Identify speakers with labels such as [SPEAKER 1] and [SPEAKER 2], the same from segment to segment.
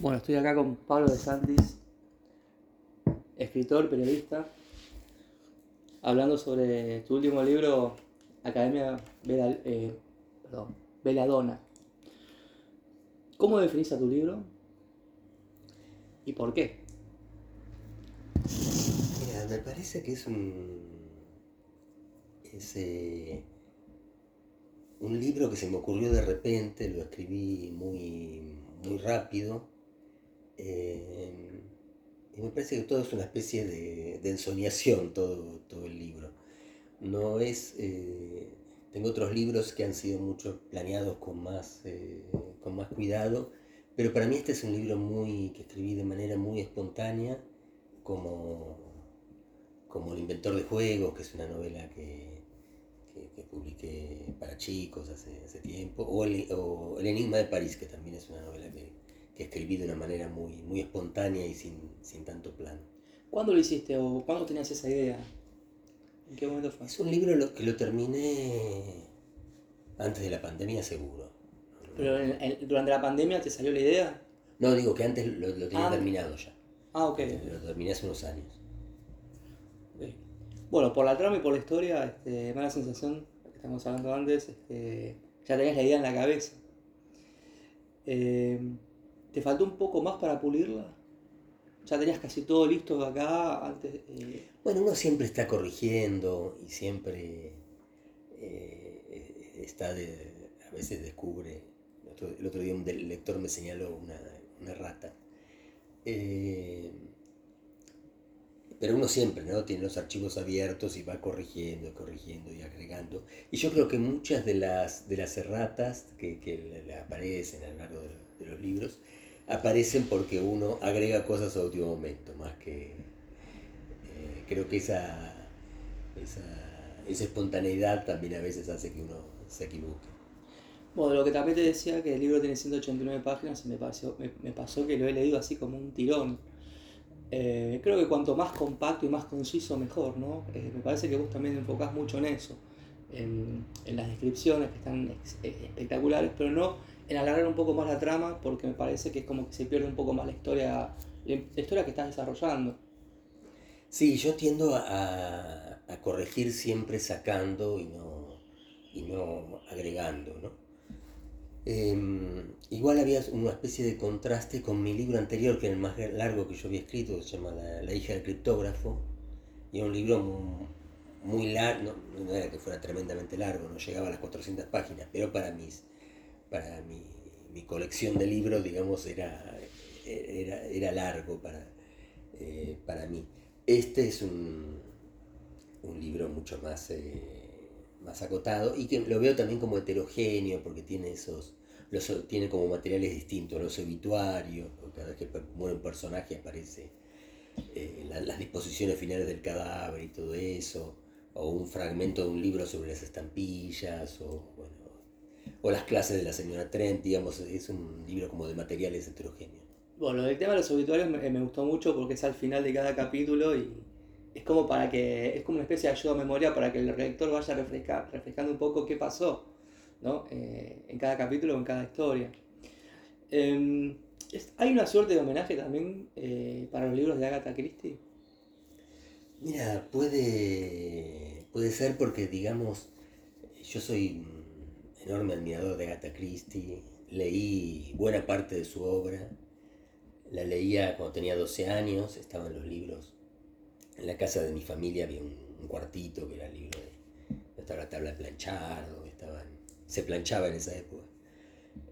[SPEAKER 1] Bueno, estoy acá con Pablo de Santis, escritor, periodista, hablando sobre tu último libro, Academia eh, Veladona. ¿Cómo definís a tu libro? ¿Y por qué?
[SPEAKER 2] Mira, me parece que es un. Es eh, un libro que se me ocurrió de repente, lo escribí muy, muy rápido. Eh, y me parece que todo es una especie de, de ensoñación, todo, todo el libro. No es. eh, tengo otros libros que han sido mucho planeados con más, eh, con más cuidado, pero para mí este es un libro muy que escribí de manera muy espontánea, como, como El inventor de juegos, que es una novela que, que, que publiqué para chicos hace, hace tiempo, o el, o El enigma de París, que también es una novela que, que escribí de una manera muy, muy espontánea y sin, sin tanto plan.
[SPEAKER 1] ¿Cuándo lo hiciste o cuándo tenías esa idea? ¿En qué momento fue?
[SPEAKER 2] Es un libro lo- que lo terminé antes de la pandemia seguro.
[SPEAKER 1] ¿Pero en- en- durante la pandemia te salió la idea?
[SPEAKER 2] No, digo que antes lo, lo tenía
[SPEAKER 1] Ah.
[SPEAKER 2] terminado ya.
[SPEAKER 1] Ah, ok.
[SPEAKER 2] Lo terminé hace unos años.
[SPEAKER 1] Bueno, por la trama y por la historia, este, me da la sensación, que estamos hablando antes, este, ya tenías la idea en la cabeza. Eh, ¿Te faltó un poco más para pulirla? ¿Ya tenías casi todo listo acá antes? eh,
[SPEAKER 2] Bueno, uno siempre está corrigiendo y siempre eh, está de, a veces descubre. El otro, el día un del- lector me señaló una, una rata. Eh, pero uno siempre, ¿no? Tiene los archivos abiertos y va corrigiendo, corrigiendo y agregando. Y yo creo que muchas de las, de las erratas que, que aparecen a lo largo de los libros aparecen porque uno agrega cosas a último momento, más que eh, creo que esa, esa, esa espontaneidad también a veces hace que uno se equivoque.
[SPEAKER 1] Bueno, lo que también te decía que el libro tiene 189 páginas y me, pareció, me, me pasó que lo he leído así como un tirón. Eh, creo que cuanto más compacto y más conciso mejor, ¿no? Eh, me parece que vos también enfocás mucho en eso, en, en las descripciones que están ex- eh, espectaculares, pero no en alargar un poco más la trama porque me parece que es como que se pierde un poco más la historia, historia que estás desarrollando.
[SPEAKER 2] Sí, yo tiendo a, corregir siempre sacando y no, y no agregando, ¿no? Em, igual había una especie de contraste con mi libro anterior, que era el más largo que yo había escrito, se llama La, hija del criptógrafo, y era un libro muy, largo, no, no era que fuera tremendamente largo, no llegaba a las 400 páginas, pero para mis, para mi, mi colección de libros, digamos, era, era, era largo para, eh, para mí. Este es un, un libro mucho más, eh, más acotado y que lo veo también como heterogéneo porque tiene esos los, tiene como materiales distintos, los obituarios, cada vez que muere un personaje aparece eh, la- las disposiciones finales del cadáver y todo eso, o un fragmento de un libro sobre las estampillas, o bueno, o las clases de la señora Trent, digamos, es un libro como de materiales heterogéneos.
[SPEAKER 1] Bueno, el tema de los obituarios me, me gustó mucho porque es al final de cada capítulo y es como para que es como una especie de ayuda a memoria para que el lector vaya refresca- refrescando un poco qué pasó ¿no? Eh, en cada capítulo o en cada historia. Em, es- hay una suerte de homenaje también eh, para los libros de Agatha Christie.
[SPEAKER 2] Mira, puede, puede ser porque, digamos, yo soy enorme admirador de Agatha Christie, leí buena parte de su obra, la leía cuando tenía 12 años, estaban los libros, en la casa de mi familia había un, cuartito que era el libro de, estaba la tabla de planchar, donde estaban, se planchaba en esa época,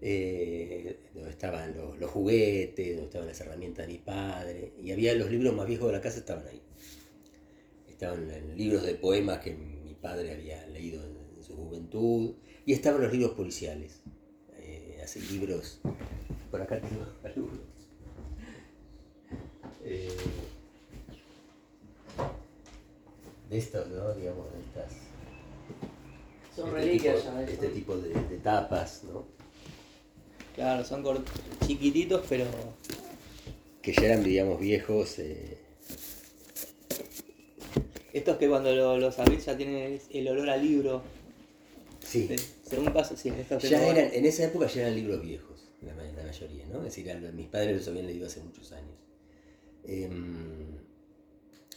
[SPEAKER 2] eh, donde estaban los, los juguetes, donde estaban las herramientas de mi padre, y había los libros más viejos de la casa estaban ahí. Estaban en libros de poemas que mi padre había leído en su juventud, y estaban los libros policiales, eh, así libros, por acá tengo algunos. Eh, de estos, ¿no? Digamos, de estas.
[SPEAKER 1] Son
[SPEAKER 2] este
[SPEAKER 1] reliquias
[SPEAKER 2] tipo-
[SPEAKER 1] ya. ¿eh?
[SPEAKER 2] Este tipo de, de tapas, ¿no?
[SPEAKER 1] Claro, son chiquititos, pero
[SPEAKER 2] Que ya eran, digamos, viejos. eh,
[SPEAKER 1] estos que cuando lo- los abrís ya tienen el olor a libro.
[SPEAKER 2] Sí,
[SPEAKER 1] Sí, Según paso, sí,
[SPEAKER 2] ya eran, en esa época ya eran libros viejos, la, ma- la mayoría. ¿no? Es decir, mis padres los habían leído hace muchos años. Em,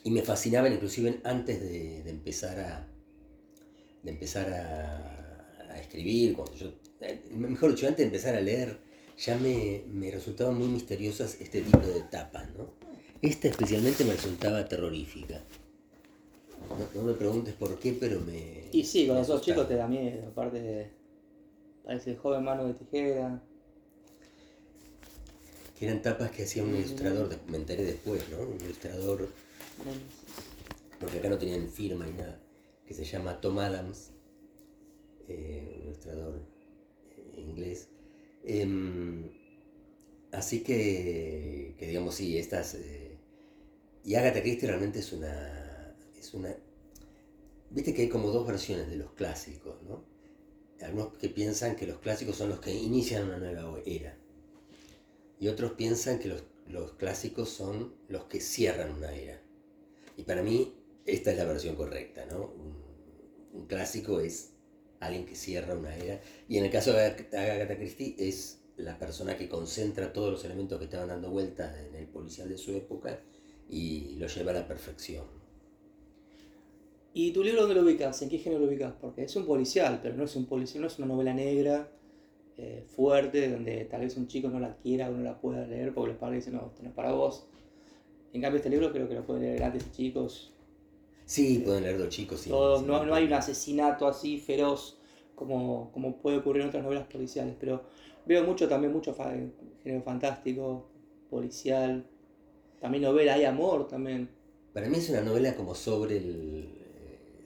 [SPEAKER 2] y me fascinaban inclusive antes de, empezar a de empezar a, escribir, cuando yo, eh, mejor dicho, antes de empezar a leer, ya me, me resultaban muy misteriosas este tipo de etapas, ¿no? Esta especialmente me resultaba terrorífica. No, me preguntes por qué, pero me.
[SPEAKER 1] Y sí, cuando sos chico te da miedo, aparte parece joven mano de tijera.
[SPEAKER 2] Que eran tapas que hacía un ilustrador, me enteré después, ¿no? Un ilustrador. Porque acá no tenían firma ni nada. Que se llama Tom Adams, eh, un ilustrador eh, inglés. Em, así que, que, digamos, sí, estas. Eh, y Agatha Christie realmente es una, es una... Viste que hay como dos versiones de los clásicos, ¿no? Algunos que piensan que los clásicos son los que inician una nueva era. Y otros piensan que los, clásicos son los que cierran una era. Y para mí esta es la versión correcta, ¿no? Un, clásico es alguien que cierra una era. Y en el caso de Agatha Christie es la persona que concentra todos los elementos que estaban dando vueltas en el policial de su época y lo lleva a la perfección.
[SPEAKER 1] ¿Y tu libro dónde lo ubicas? ¿En qué género lo ubicas? Porque es un policial, pero no es un policial, no es una novela negra, eh, fuerte, donde tal vez un chico no la quiera o no la pueda leer porque los padres dicen, no, esto no es para vos. En cambio, este libro creo que lo pueden leer grandes chicos.
[SPEAKER 2] Sí, pueden leer los chicos. Sí,
[SPEAKER 1] no, no, hay un asesinato así feroz como, como puede ocurrir en otras novelas policiales, pero veo mucho también, mucho género fantástico, policial, también novela, hay amor también.
[SPEAKER 2] Para mí es una novela como sobre el,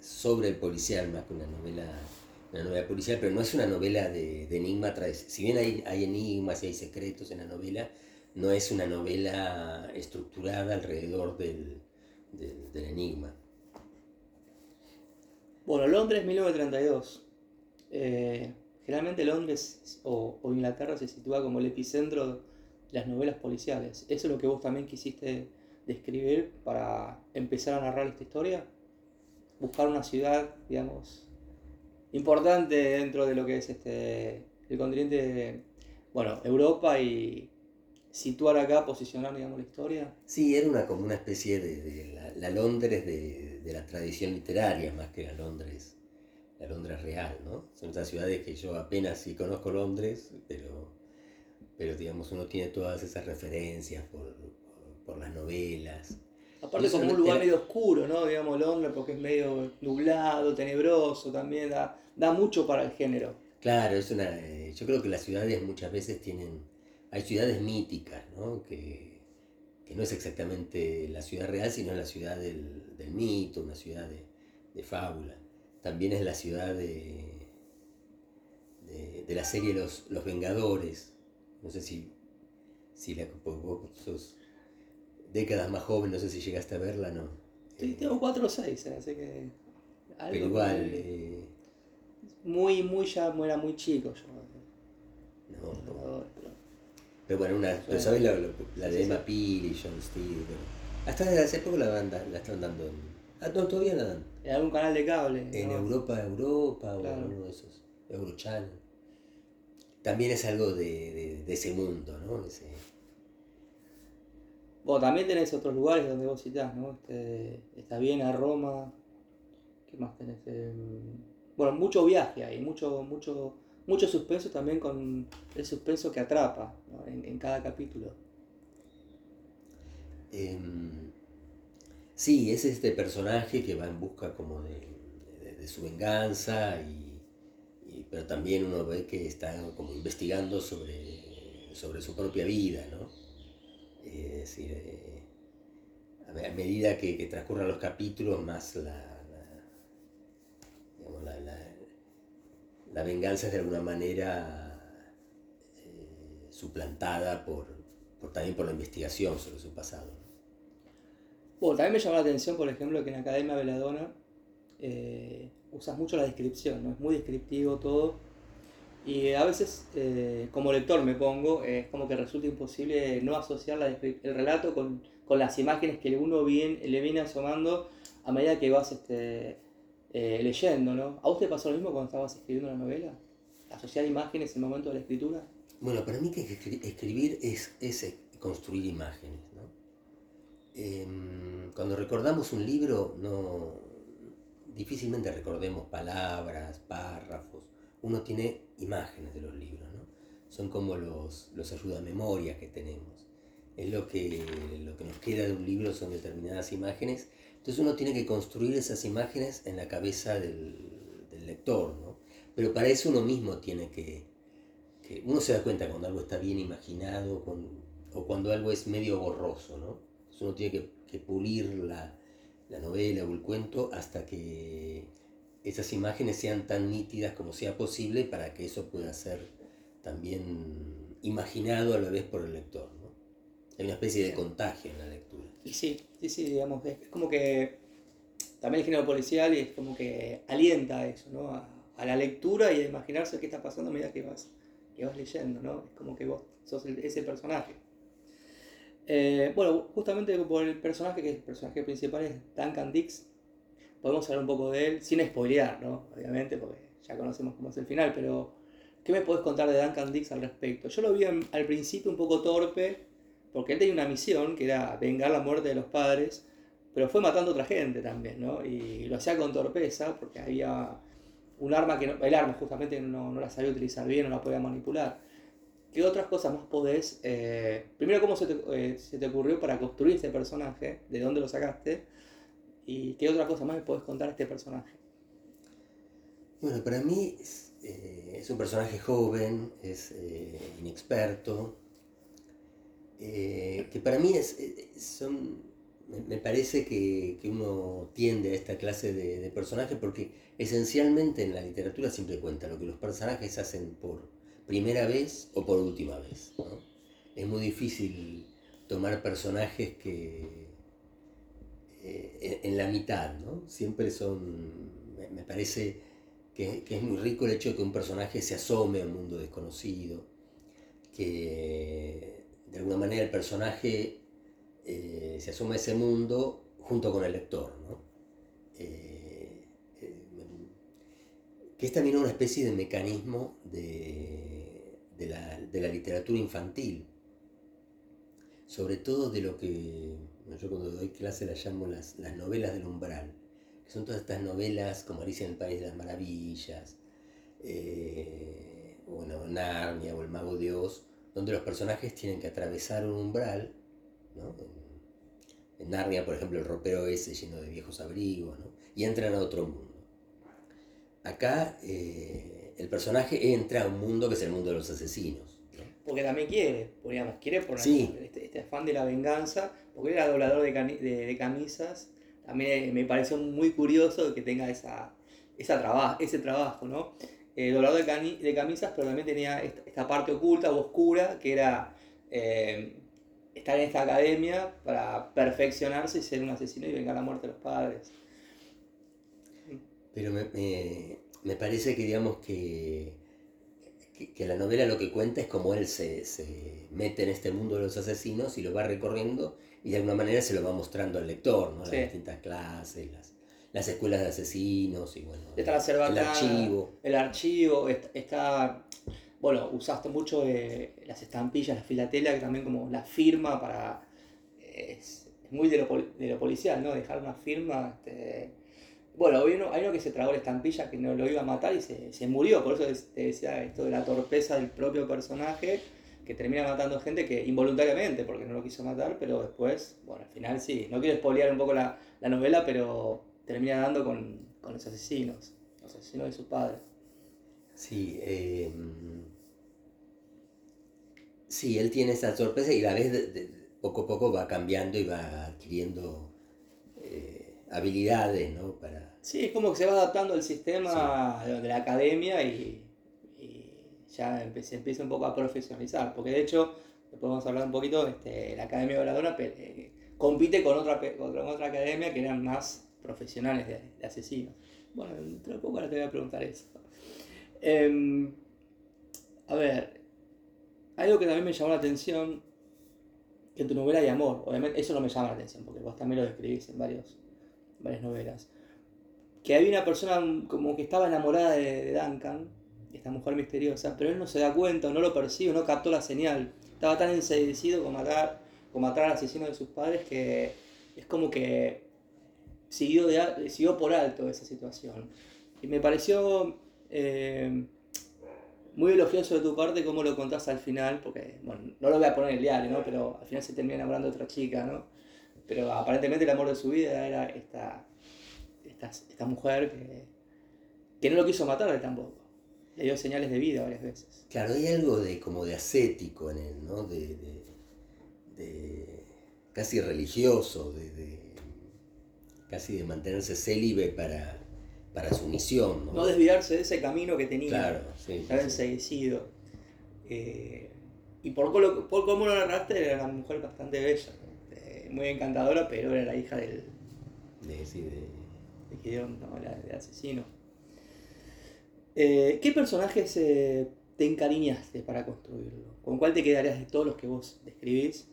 [SPEAKER 2] sobre el policial, más que una novela, una novela policial, pero no es una novela de, de enigma. Si bien hay, enigmas y hay secretos en la novela, no es una novela estructurada alrededor del, del, enigma.
[SPEAKER 1] Bueno, Londres 1932. Eh, generalmente Londres o, o, Inglaterra se sitúa como el epicentro las novelas policiales. ¿Eso es lo que vos también quisiste describir para empezar a narrar esta historia? Buscar una ciudad, digamos, importante dentro de lo que es este el continente, bueno, Europa y situar acá, posicionar, digamos, la historia.
[SPEAKER 2] Sí, era una, como una especie de, la, Londres de, de, la tradición literaria, más que la Londres, la Londres real, ¿no? Son esas ciudades que yo apenas conozco Londres, pero pero digamos uno tiene todas esas referencias por, por, las novelas.
[SPEAKER 1] Aparte como un lugar medio oscuro, ¿no? Digamos Londres porque es medio nublado, tenebroso también, da, da mucho para el género.
[SPEAKER 2] Claro, es una, eh, yo creo que las ciudades muchas veces tienen, hay ciudades míticas, ¿no? Que, que no es exactamente la ciudad real, sino la ciudad del, del mito, una ciudad de, de, fábula. También es la ciudad de, de, de la serie Los, Los Vengadores, no sé si, si la, vos sos décadas más joven, no sé si llegaste a verla, ¿no?
[SPEAKER 1] Sí, tengo 4 o 6, así que...
[SPEAKER 2] pero igual... Eh,
[SPEAKER 1] muy, muy ya, era muy chico yo.
[SPEAKER 2] No, no. Pero, bueno, una, ¿sabes la, la, de Emma Peel y John Steele? hasta hace poco la, banda, la están dando en... Ah, no, todavía la dan.
[SPEAKER 1] En algún canal de cable.
[SPEAKER 2] En Europa, Europa, o en uno de esos. Eurochannel también es algo de, ese mundo, ¿no?
[SPEAKER 1] Bueno, también tenés otros lugares donde vos citás, ¿no? Este, está Viena, Roma, ¿qué más tenés? bueno, mucho viaje ahí, mucho, mucho, mucho suspenso también con el suspenso que atrapa en, cada capítulo.
[SPEAKER 2] Em, sí, es este personaje que va en busca como de su venganza y pero también uno ve que está como investigando sobre, sobre su propia vida, ¿no? Es decir, eh, a medida que, transcurran los capítulos, más la, la, venganza es de alguna manera eh, suplantada por, también por la investigación sobre su pasado.
[SPEAKER 1] Bueno, también me llamó la atención, por ejemplo, que en Academia Veladona eh, usas mucho la descripción, ¿no? es muy descriptivo todo. Y a veces, eh, como lector me pongo, es como que resulta imposible no asociar el relato con, las imágenes que uno bien, le viene asomando a medida que vas este, eh, leyendo. ¿no? ¿A usted pasó lo mismo cuando estabas escribiendo una novela? ¿Asociar imágenes en el momento de la escritura?
[SPEAKER 2] Bueno, para mí que escribir es, es construir imágenes. ¿no? Em, cuando recordamos un libro, no, difícilmente recordemos palabras, párrafos. Uno tiene imágenes de los libros, ¿no? Son como los, los ayudamemorias que tenemos. Es lo que, lo que nos queda de un libro, son determinadas imágenes. Entonces uno tiene que construir esas imágenes en la cabeza del, lector, ¿no? Pero para eso uno mismo tiene que, Uno se da cuenta cuando algo está bien imaginado o cuando algo es medio borroso, ¿no? Entonces uno tiene que, que pulir la, la novela o el cuento hasta que esas imágenes sean tan nítidas como sea posible para que eso pueda ser también imaginado a la vez por el lector. ¿no? Hay una especie de contagio en la lectura.
[SPEAKER 1] Y sí, sí, sí, digamos, es como que también el género policial es como que alienta a eso, ¿no? A, la lectura y a imaginarse qué está pasando a medida que vas, que vas leyendo, ¿no? Es como que vos sos ese personaje. Eh, bueno, justamente por el personaje, que el personaje principal es Duncan Dix, podemos hablar un poco de él, sin spoilear, ¿no? Obviamente, porque ya conocemos cómo es el final, pero ¿qué me podés contar de Duncan Dix al respecto? Yo lo vi al principio un poco torpe, porque él tenía una misión que era vengar la muerte de los padres, pero fue matando a otra gente también, ¿no? Y lo hacía con torpeza, porque había un arma que no, el arma justamente no, no la sabía utilizar bien, no la podía manipular. ¿Qué otras cosas más podés... Eh, primero, ¿cómo eh, se te, ocurrió para construir este personaje? ¿De dónde lo sacaste? ¿Y qué otras cosas más me podés contar de este personaje?
[SPEAKER 2] Bueno, para mí es, eh, un personaje joven, es inexperto, que para mí es, son, me parece que, uno tiende a esta clase de, de personajes porque esencialmente en la literatura siempre cuenta lo que los personajes hacen por primera vez o por última vez. Es muy difícil tomar personajes que eh, en la mitad, ¿no? Siempre son, me parece que, es muy rico el hecho de que un personaje se asome a un mundo desconocido, que de alguna manera el personaje eh, se asome a ese mundo junto con el lector, ¿no? Eh, que es también una especie de mecanismo de de la, literatura infantil, sobre todo de lo que yo cuando doy clase las llamo las, novelas del umbral, que son todas estas novelas como Alicia en el País de las Maravillas, eh, bueno, Narnia o El Mago de Oz, donde los personajes tienen que atravesar un umbral, en, Narnia, por ejemplo, el ropero ese lleno de viejos abrigos, y entran a otro mundo. Acá eh, el personaje entra a un mundo que es el mundo de los asesinos.
[SPEAKER 1] Porque también quiere, digamos, quiere por este, este, afán de la venganza, porque era doblador de, camisas. También me pareció muy curioso que tenga esa, esa ese trabajo, ¿no? Eh, doblador de, camisas, pero también tenía esta, parte oculta o oscura que era eh, estar en esta academia para perfeccionarse y ser un asesino y vengar la muerte de los padres.
[SPEAKER 2] Pero me, me parece que digamos que, que, la novela lo que cuenta es cómo él se, mete en este mundo de los asesinos y lo va recorriendo y de alguna manera se lo va mostrando al lector, ¿no? Las distintas clases, las, escuelas de asesinos y bueno,
[SPEAKER 1] está el archivo. El archivo, está, bueno, usaste mucho las estampillas, la filatela, que también como la firma para... Es, muy de lo, de lo policial, ¿no? Dejar una firma... Este, bueno, hay uno, hay uno que se tragó la estampilla que no lo iba a matar y se, murió. Por eso te decía esto de la torpeza del propio personaje que termina matando gente que involuntariamente, porque no lo quiso matar, pero después, bueno, al final sí. No quiero espolear un poco la, novela, pero termina dando con, los asesinos, los asesinos de su padre.
[SPEAKER 2] Sí, eh, sí, él tiene esa sorpresa y la vez poco a poco va cambiando y va adquiriendo habilidades, ¿no? Para...
[SPEAKER 1] Sí, es como que se va adaptando al sistema de la academia y, ya se empieza un poco a profesionalizar, porque de hecho, podemos hablar un poquito, este, la Academia Oradora eh, compite con otra, con otra academia que eran más profesionales de, asesinos. Bueno, dentro de poco ahora te voy a preguntar eso. Em, a ver, algo que también me llamó la atención, que en tu novela hay amor, obviamente eso no me llama la atención, porque vos también lo describís en varios varias novelas, que había una persona como que estaba enamorada de, Duncan, esta mujer misteriosa, pero él no se da cuenta, no lo percibe, no captó la señal. Estaba tan enseguecido con matar, con matar al asesino de sus padres que es como que siguió, siguió por alto esa situación. Y me pareció eh, muy elogioso de tu parte cómo lo contás al final, porque, bueno, no lo voy a poner en el diario, ¿no? Pero al final se termina enamorando de otra chica, ¿no? Pero aparentemente el amor de su vida era esta, esta, esta mujer que, que no lo quiso matar tampoco. Le dio señales de vida varias veces.
[SPEAKER 2] Claro, hay algo de como de ascético en él, ¿no? De, de, casi religioso, de, casi de mantenerse célibe para, para su misión.
[SPEAKER 1] ¿no? desviarse de ese camino que tenía.
[SPEAKER 2] Claro, sí.
[SPEAKER 1] Estaba enseguecido. Eh, y por, por, cómo lo narraste, era una mujer bastante bella, muy encantadora, pero era la hija del.
[SPEAKER 2] De, sí, de.
[SPEAKER 1] De no, era de asesino. Eh, ¿Qué personajes te encariñaste para construirlo? ¿Con cuál te quedarías de todos los que vos describís?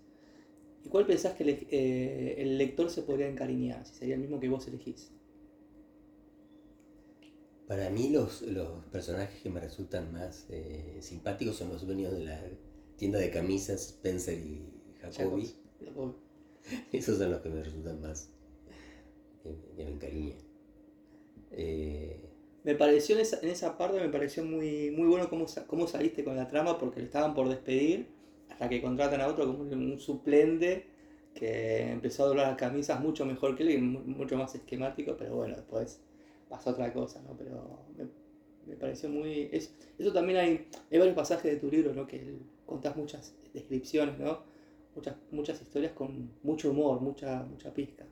[SPEAKER 1] ¿Y cuál pensás que el lector se podría encariñar, si sería el mismo que vos elegís?
[SPEAKER 2] Para mí los, los personajes que me resultan más eh, simpáticos son los dueños de la tienda de camisas, Spencer y Jacobi. Esos son los que me resultan más, que, me encariñan.
[SPEAKER 1] Eh, me pareció en esa, en esa, parte, me pareció muy, muy bueno cómo, cómo saliste con la trama porque le estaban por despedir hasta que contratan a otro como un, suplente que empezó a doblar las camisas mucho mejor que él y mucho más esquemático, pero bueno, después pasa otra cosa, ¿no? Pero me, pareció muy... Es, eso también hay, hay varios pasajes de tu libro, ¿no? Que contás muchas descripciones, ¿no? Muchas, muchas historias con mucho humor, mucha, mucha pizca.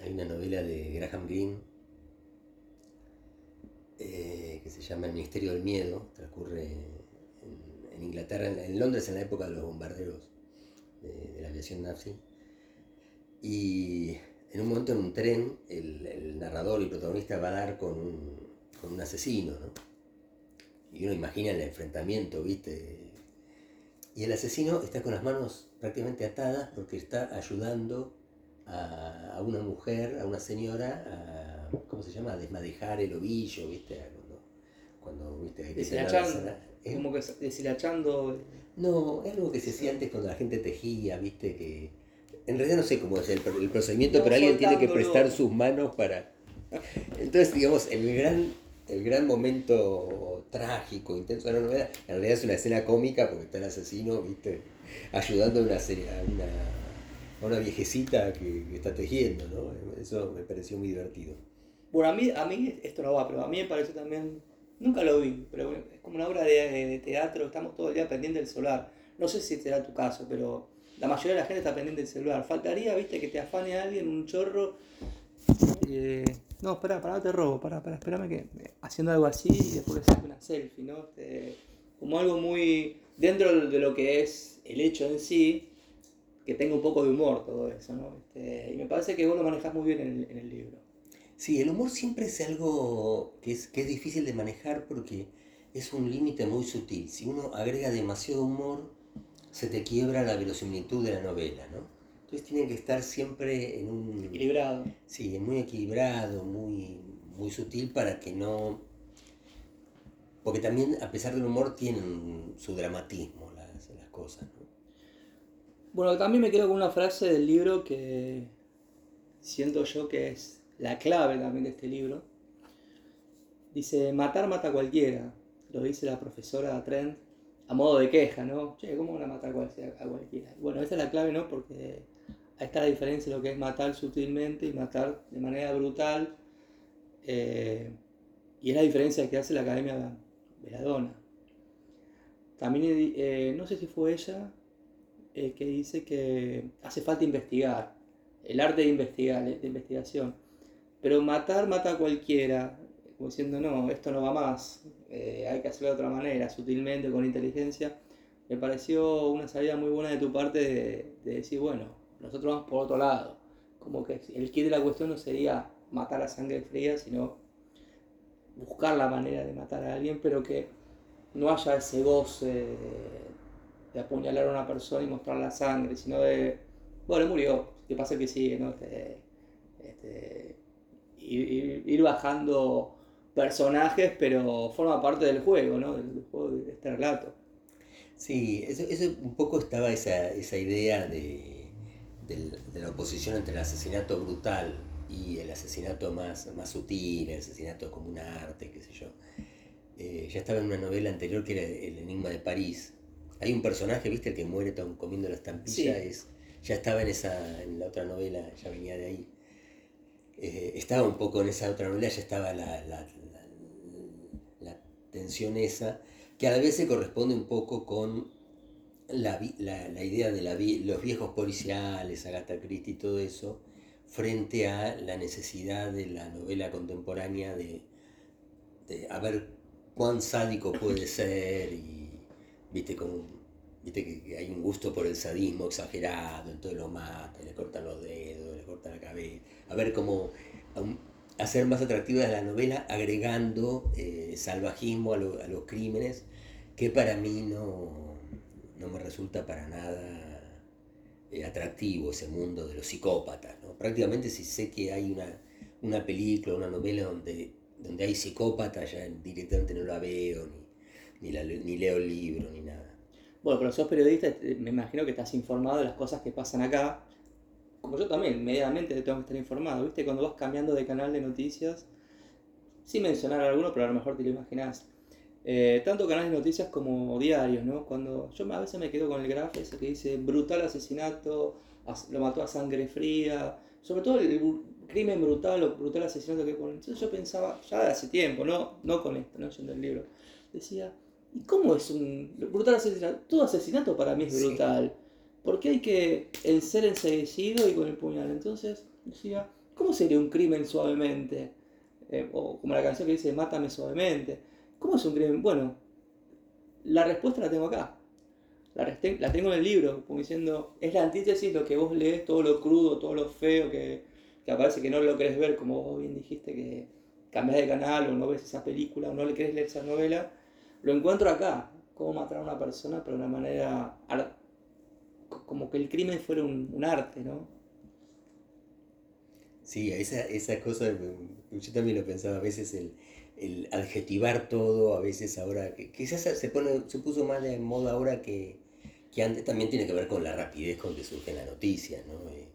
[SPEAKER 2] Hay una novela de Graham Greene eh, que se llama El Ministerio del Miedo, transcurre en, Inglaterra, en, Londres en la época de los bombarderos de, la aviación nazi. Y en un momento en un tren, el, narrador y protagonista va a dar con un, asesino, ¿no? Y uno imagina el enfrentamiento, ¿viste? Y el asesino está con las manos prácticamente atadas porque está ayudando a, una mujer, a una señora, a, ¿cómo se llama? A desmadejar el ovillo, ¿viste? Cuando, cuando ¿viste? Hay
[SPEAKER 1] que como que deshilachando.
[SPEAKER 2] No, es algo que se hacía antes cuando la gente tejía, ¿viste? Que en realidad no sé cómo es el, procedimiento, pero alguien tiene que prestar sus manos para... Entonces, digamos, el gran, el gran momento trágico, intenso de la novela, en realidad es una escena cómica porque está el asesino, viste, ayudando a una, a una, a una viejecita que, está tejiendo, ¿no? Eso me pareció muy divertido.
[SPEAKER 1] Bueno, a mí, a mí esto no va, pero a mí me pareció también, nunca lo vi, pero es como una obra de, teatro, estamos todo el día pendientes del solar. No sé si será tu caso, pero la mayoría de la gente está pendiente del celular. Faltaría, viste, que te afane a alguien un chorro. Eh, no, espera, para, te robo, para, para, espérame que haciendo algo así y después saco una selfie, ¿no? Este, como algo muy dentro de lo que es el hecho en sí, que tenga un poco de humor todo eso, ¿no? Este, y me parece que vos lo manejás muy bien en el, libro.
[SPEAKER 2] Sí, el humor siempre es algo que es, que es difícil de manejar porque es un límite muy sutil. Si uno agrega demasiado humor, se te quiebra la verosimilitud de la novela, ¿no? Entonces tiene que estar siempre en un...
[SPEAKER 1] Equilibrado.
[SPEAKER 2] Sí, muy equilibrado, muy, muy sutil para que no... Porque también, a pesar del humor, tienen su dramatismo las, las cosas, ¿no?
[SPEAKER 1] Bueno, también me quedo con una frase del libro que siento yo que es la clave también de este libro. Dice, matar mata a cualquiera, lo dice la profesora Trent a modo de queja, ¿no? Che, ¿cómo van a matar a cualquiera? Bueno, esa es la clave, ¿no? Porque ahí está la diferencia de lo que es matar sutilmente y matar de manera brutal. Eh, y es la diferencia que hace la Academia Veladona. También, eh, no sé si fue ella eh, que dice que hace falta investigar, el arte de investigar, de investigación. Pero matar mata a cualquiera, como diciendo, no, esto no va más, hay que hacerlo de otra manera, sutilmente, con inteligencia, me pareció una salida muy buena de tu parte de, decir, bueno, nosotros vamos por otro lado. Como que el kit de la cuestión no sería matar a sangre fría, sino buscar la manera de matar a alguien, pero que no haya ese goce de, apuñalar a una persona y mostrar la sangre, sino de, bueno, murió, ¿qué pasa que sigue? ¿no? Este, este, ir, ir, bajando personajes, pero forma parte del juego, ¿no? Del juego de este relato.
[SPEAKER 2] Sí, eso, eso un poco estaba esa, esa idea de, del- de la oposición entre el asesinato brutal y el asesinato más, más sutil, el asesinato como un arte, qué sé yo. Eh, ya estaba en una novela anterior que era El Enigma de París. Hay un personaje, ¿viste? El que muere comiendo la estampilla.
[SPEAKER 1] Sí.
[SPEAKER 2] Es, ya estaba en, esa, en la otra novela, ya venía de ahí. Eh, estaba un poco en esa otra novela, ya estaba la, la, la- la tensión esa, que a la vez se corresponde un poco con la, la, la idea de la, los viejos policiales, Agatha Christie y todo eso, frente a la necesidad de la novela contemporánea de, de a ver cuán sádico puede ser y viste como viste que, hay un gusto por el sadismo exagerado, entonces lo mata, le cortan los dedos, le cortan la cabeza, a ver cómo aún hacer más atractiva la novela agregando eh, salvajismo a, lo- a los crímenes que para mí no, no me resulta para nada eh, atractivo ese mundo de los psicópatas. ¿no? Prácticamente si sé que hay una, una película, una novela donde, donde hay psicópatas, ya directamente no la veo, ni, ni, ni leo el libro, ni nada.
[SPEAKER 1] Bueno, pero sos periodista, me imagino que estás informado de las cosas que pasan acá. Como yo también, medianamente tengo que estar informado, ¿viste? Cuando vas cambiando de canal de noticias, sin mencionar alguno, pero a lo mejor te lo imaginás. Eh, tanto canales de noticias como diarios, ¿no? Cuando yo a veces me quedo con el graf ese que dice brutal asesinato, as- lo mató a sangre fría, sobre todo el crimen brutal o brutal asesinato que ponen. Entonces yo pensaba, ya de hace tiempo, no, no con esto, no yendo el libro, decía, ¿y cómo es un brutal asesinato? Todo asesinato para mí es
[SPEAKER 2] Sí.
[SPEAKER 1] brutal. ¿Por qué hay que el ser enseguecido y con el puñal? Entonces decía, ¿cómo sería un crimen suavemente? Eh, o como la canción que dice, mátame suavemente. ¿Cómo es un crimen? Bueno, la respuesta la tengo acá. La, la tengo en el libro, como diciendo, es la antítesis lo que vos lees, todo lo crudo, todo lo feo que, que aparece que no lo querés ver, como vos bien dijiste, que cambias de canal o no ves esa película o no le querés leer esa novela. Lo encuentro acá, cómo matar a una persona, pero de una manera como que el crimen fuera un, arte, ¿no?
[SPEAKER 2] Sí, esa, esa cosa, yo también lo pensaba a veces, el, el adjetivar todo, a veces ahora, que quizás se, pone, se puso más de moda ahora que, que antes, también tiene que ver con la rapidez con que surgen las noticias, ¿no? Eh,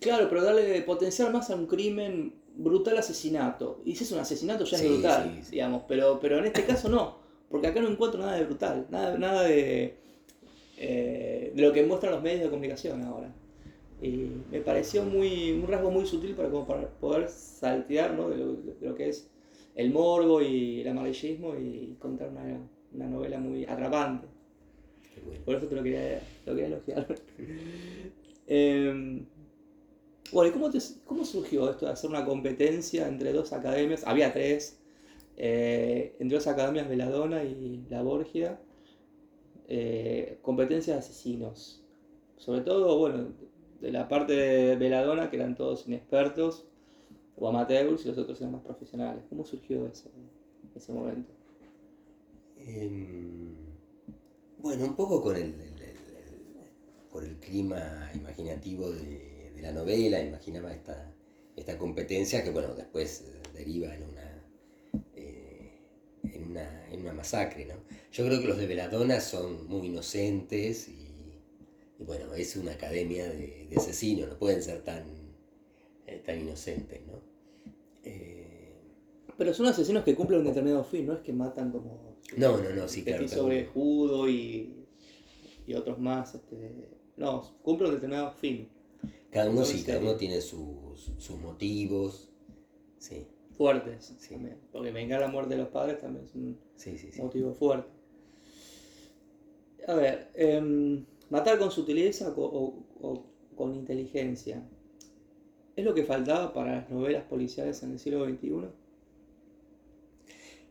[SPEAKER 1] Claro, pero darle potencial más a un crimen brutal asesinato. Y si es un asesinato ya
[SPEAKER 2] Sí,
[SPEAKER 1] es brutal,
[SPEAKER 2] sí, sí.
[SPEAKER 1] digamos, pero, pero en este caso no, porque acá no encuentro nada de brutal, nada, nada de, eh, de lo que muestran los medios de comunicación ahora. Y me pareció muy, un rasgo muy sutil para, como para poder saltear ¿no? de, lo, de lo que es el morbo y el amarillismo y contar una, una novela muy atrapante.
[SPEAKER 2] bueno.
[SPEAKER 1] Por eso te lo quería, lo quería elogiar. Eh, bueno, ¿y cómo, te- cómo surgió esto de hacer una competencia entre dos academias? Había tres, eh, entre dos academias, Veladona y La Borgia, eh, competencias de asesinos. Sobre todo, bueno, de la parte de Veladona, que eran todos inexpertos o amateurs, y los otros eran más profesionales. ¿Cómo surgió ese, ese momento?
[SPEAKER 2] Em, bueno, un poco con el, por el clima imaginativo de, la novela, imaginaba esta, esta competencia que, bueno, después eh, deriva en una, eh, en una, en una masacre, ¿no? Yo creo que los de Veladona son muy inocentes y, bueno, es una academia de, de asesinos, no pueden ser tan, eh, tan inocentes, ¿no? Eh,
[SPEAKER 1] Pero son asesinos que cumplen un determinado fin, no es que matan como
[SPEAKER 2] no, no, no, sí, claro.
[SPEAKER 1] Petit
[SPEAKER 2] cada
[SPEAKER 1] sobre
[SPEAKER 2] uno.
[SPEAKER 1] Judo y, y otros más. Este, no, cumple un determinado fin.
[SPEAKER 2] Cada uno sí, cada uno tiene sus, sus motivos. Sí,
[SPEAKER 1] Fuertes
[SPEAKER 2] Sí.
[SPEAKER 1] también. Porque vengar la muerte de los padres también es un
[SPEAKER 2] sí, sí. sí.
[SPEAKER 1] motivo fuerte. A ver, em, matar con sutileza o, o- o con inteligencia. ¿Es lo que faltaba para las novelas policiales en el siglo XXI?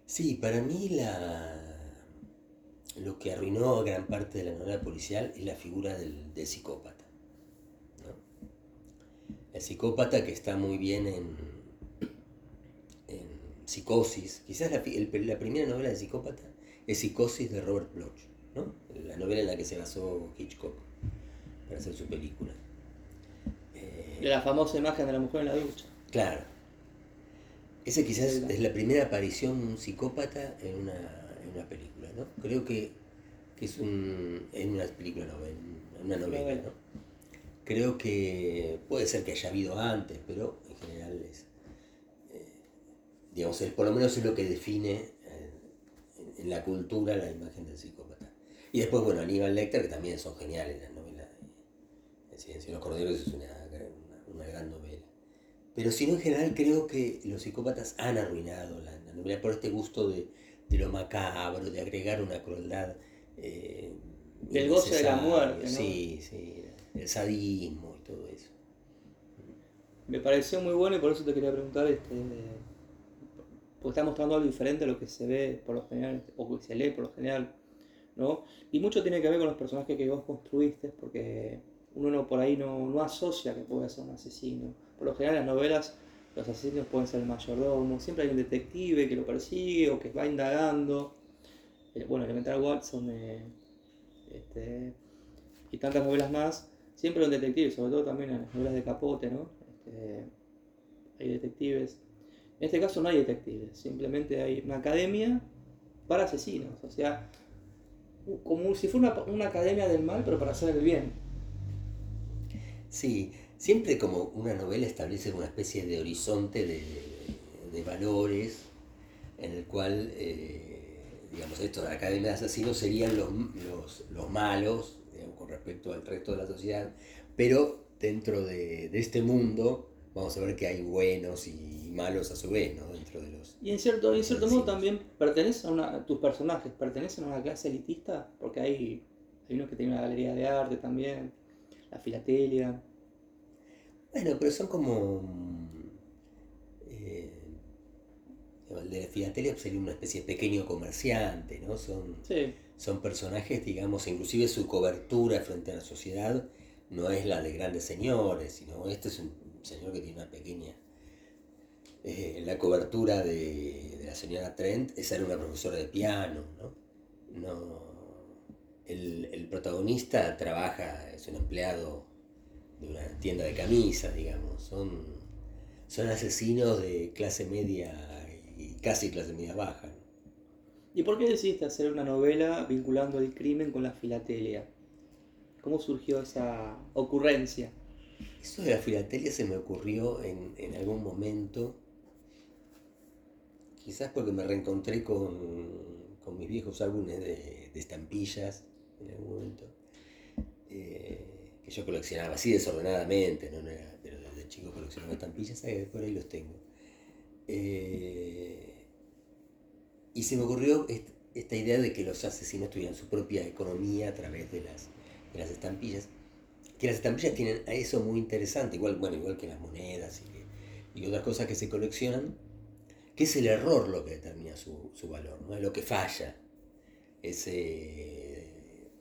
[SPEAKER 2] Sí, para mí la, lo que arruinó gran parte de la novela policial es la figura del, del psicópata. El psicópata que está muy bien en, en Psicosis. Quizás la, la primera novela de psicópata es Psicosis de Robert Bloch, ¿no? la novela en la que se basó Hitchcock para hacer su película.
[SPEAKER 1] De la famosa imagen de la mujer en la ducha.
[SPEAKER 2] Claro. Esa quizás es la primera aparición de un psicópata en una, en una película, ¿no? Creo que, que es un, en una película, no, en una novela, ¿no? Creo que puede ser que haya habido antes, pero en general es, eh, digamos, por lo menos es lo que define eh, en, la cultura la imagen del psicópata. Y después, bueno, Aníbal Lecter, que también son geniales las novelas. El silencio de los corderos es una, una gran novela. Pero si no, en general creo que los psicópatas han arruinado la, novela por este gusto de, lo macabro, de agregar una crueldad.
[SPEAKER 1] Eh, Del goce de la muerte. ¿no?
[SPEAKER 2] Sí, sí, el sadismo y todo eso.
[SPEAKER 1] Me pareció muy bueno y por eso te quería preguntar, este, porque está mostrando algo diferente a lo que se ve por lo general, o que se lee por lo general, ¿no? Y mucho tiene que ver con los personajes que vos construiste, porque uno por ahí no, no asocia que puede ser un asesino por lo general en las novelas los asesinos pueden ser el mayordomo, siempre hay un detective que lo persigue o que va indagando. Eh, bueno, Elemental Watson eh, este, y tantas novelas más, siempre hay un detective, sobre todo también en las novelas de Capote, ¿no? Este, hay detectives. En este caso no hay detectives, simplemente hay una academia para asesinos, o sea, como si fuera una, una academia del mal, pero para hacer el bien.
[SPEAKER 2] Sí, Siempre como una novela establece una especie de horizonte de, valores en el cual, eh, digamos, esto de la Academia de Asesinos serían los, los, malos, con respecto al resto de la sociedad, pero dentro de, este mundo vamos a ver que hay buenos y malos a su vez, ¿no? Dentro de los...
[SPEAKER 1] Y en cierto, en cierto modo también pertenecen a una, tus personajes, pertenecen a una clase elitista, porque hay, hay unos que tienen una galería de arte también, la filatelia.
[SPEAKER 2] Bueno, pero son como. Eh, el de la filatelia sería una especie de pequeño comerciante, ¿no? Son, son personajes, digamos, inclusive su cobertura frente a la sociedad no es la de grandes señores, sino este es un señor que tiene una pequeña. Eh, la cobertura de, la señora Trent es ser una profesora de piano, ¿no? no el, el protagonista trabaja, es un empleado de una tienda de camisas, digamos. Son, son asesinos de clase media y casi clase media baja.
[SPEAKER 1] ¿Y por qué decidiste hacer una novela vinculando el crimen con la filatelia? ¿Cómo surgió esa ocurrencia?
[SPEAKER 2] Eso de la filatelia se me ocurrió en, algún momento, quizás porque me reencontré con, mis viejos álbumes de, estampillas en algún momento. Eh, que yo coleccionaba así desordenadamente, no, era, pero desde chico coleccionaba estampillas, por ahí los tengo. Eh, y se me ocurrió esta idea de que los asesinos tuvieran su propia economía a través de las, las estampillas. Que las estampillas tienen a eso muy interesante, igual, bueno, igual que las monedas y, otras cosas que se coleccionan, que es el error lo que determina su, valor, ¿no? lo que falla. Ese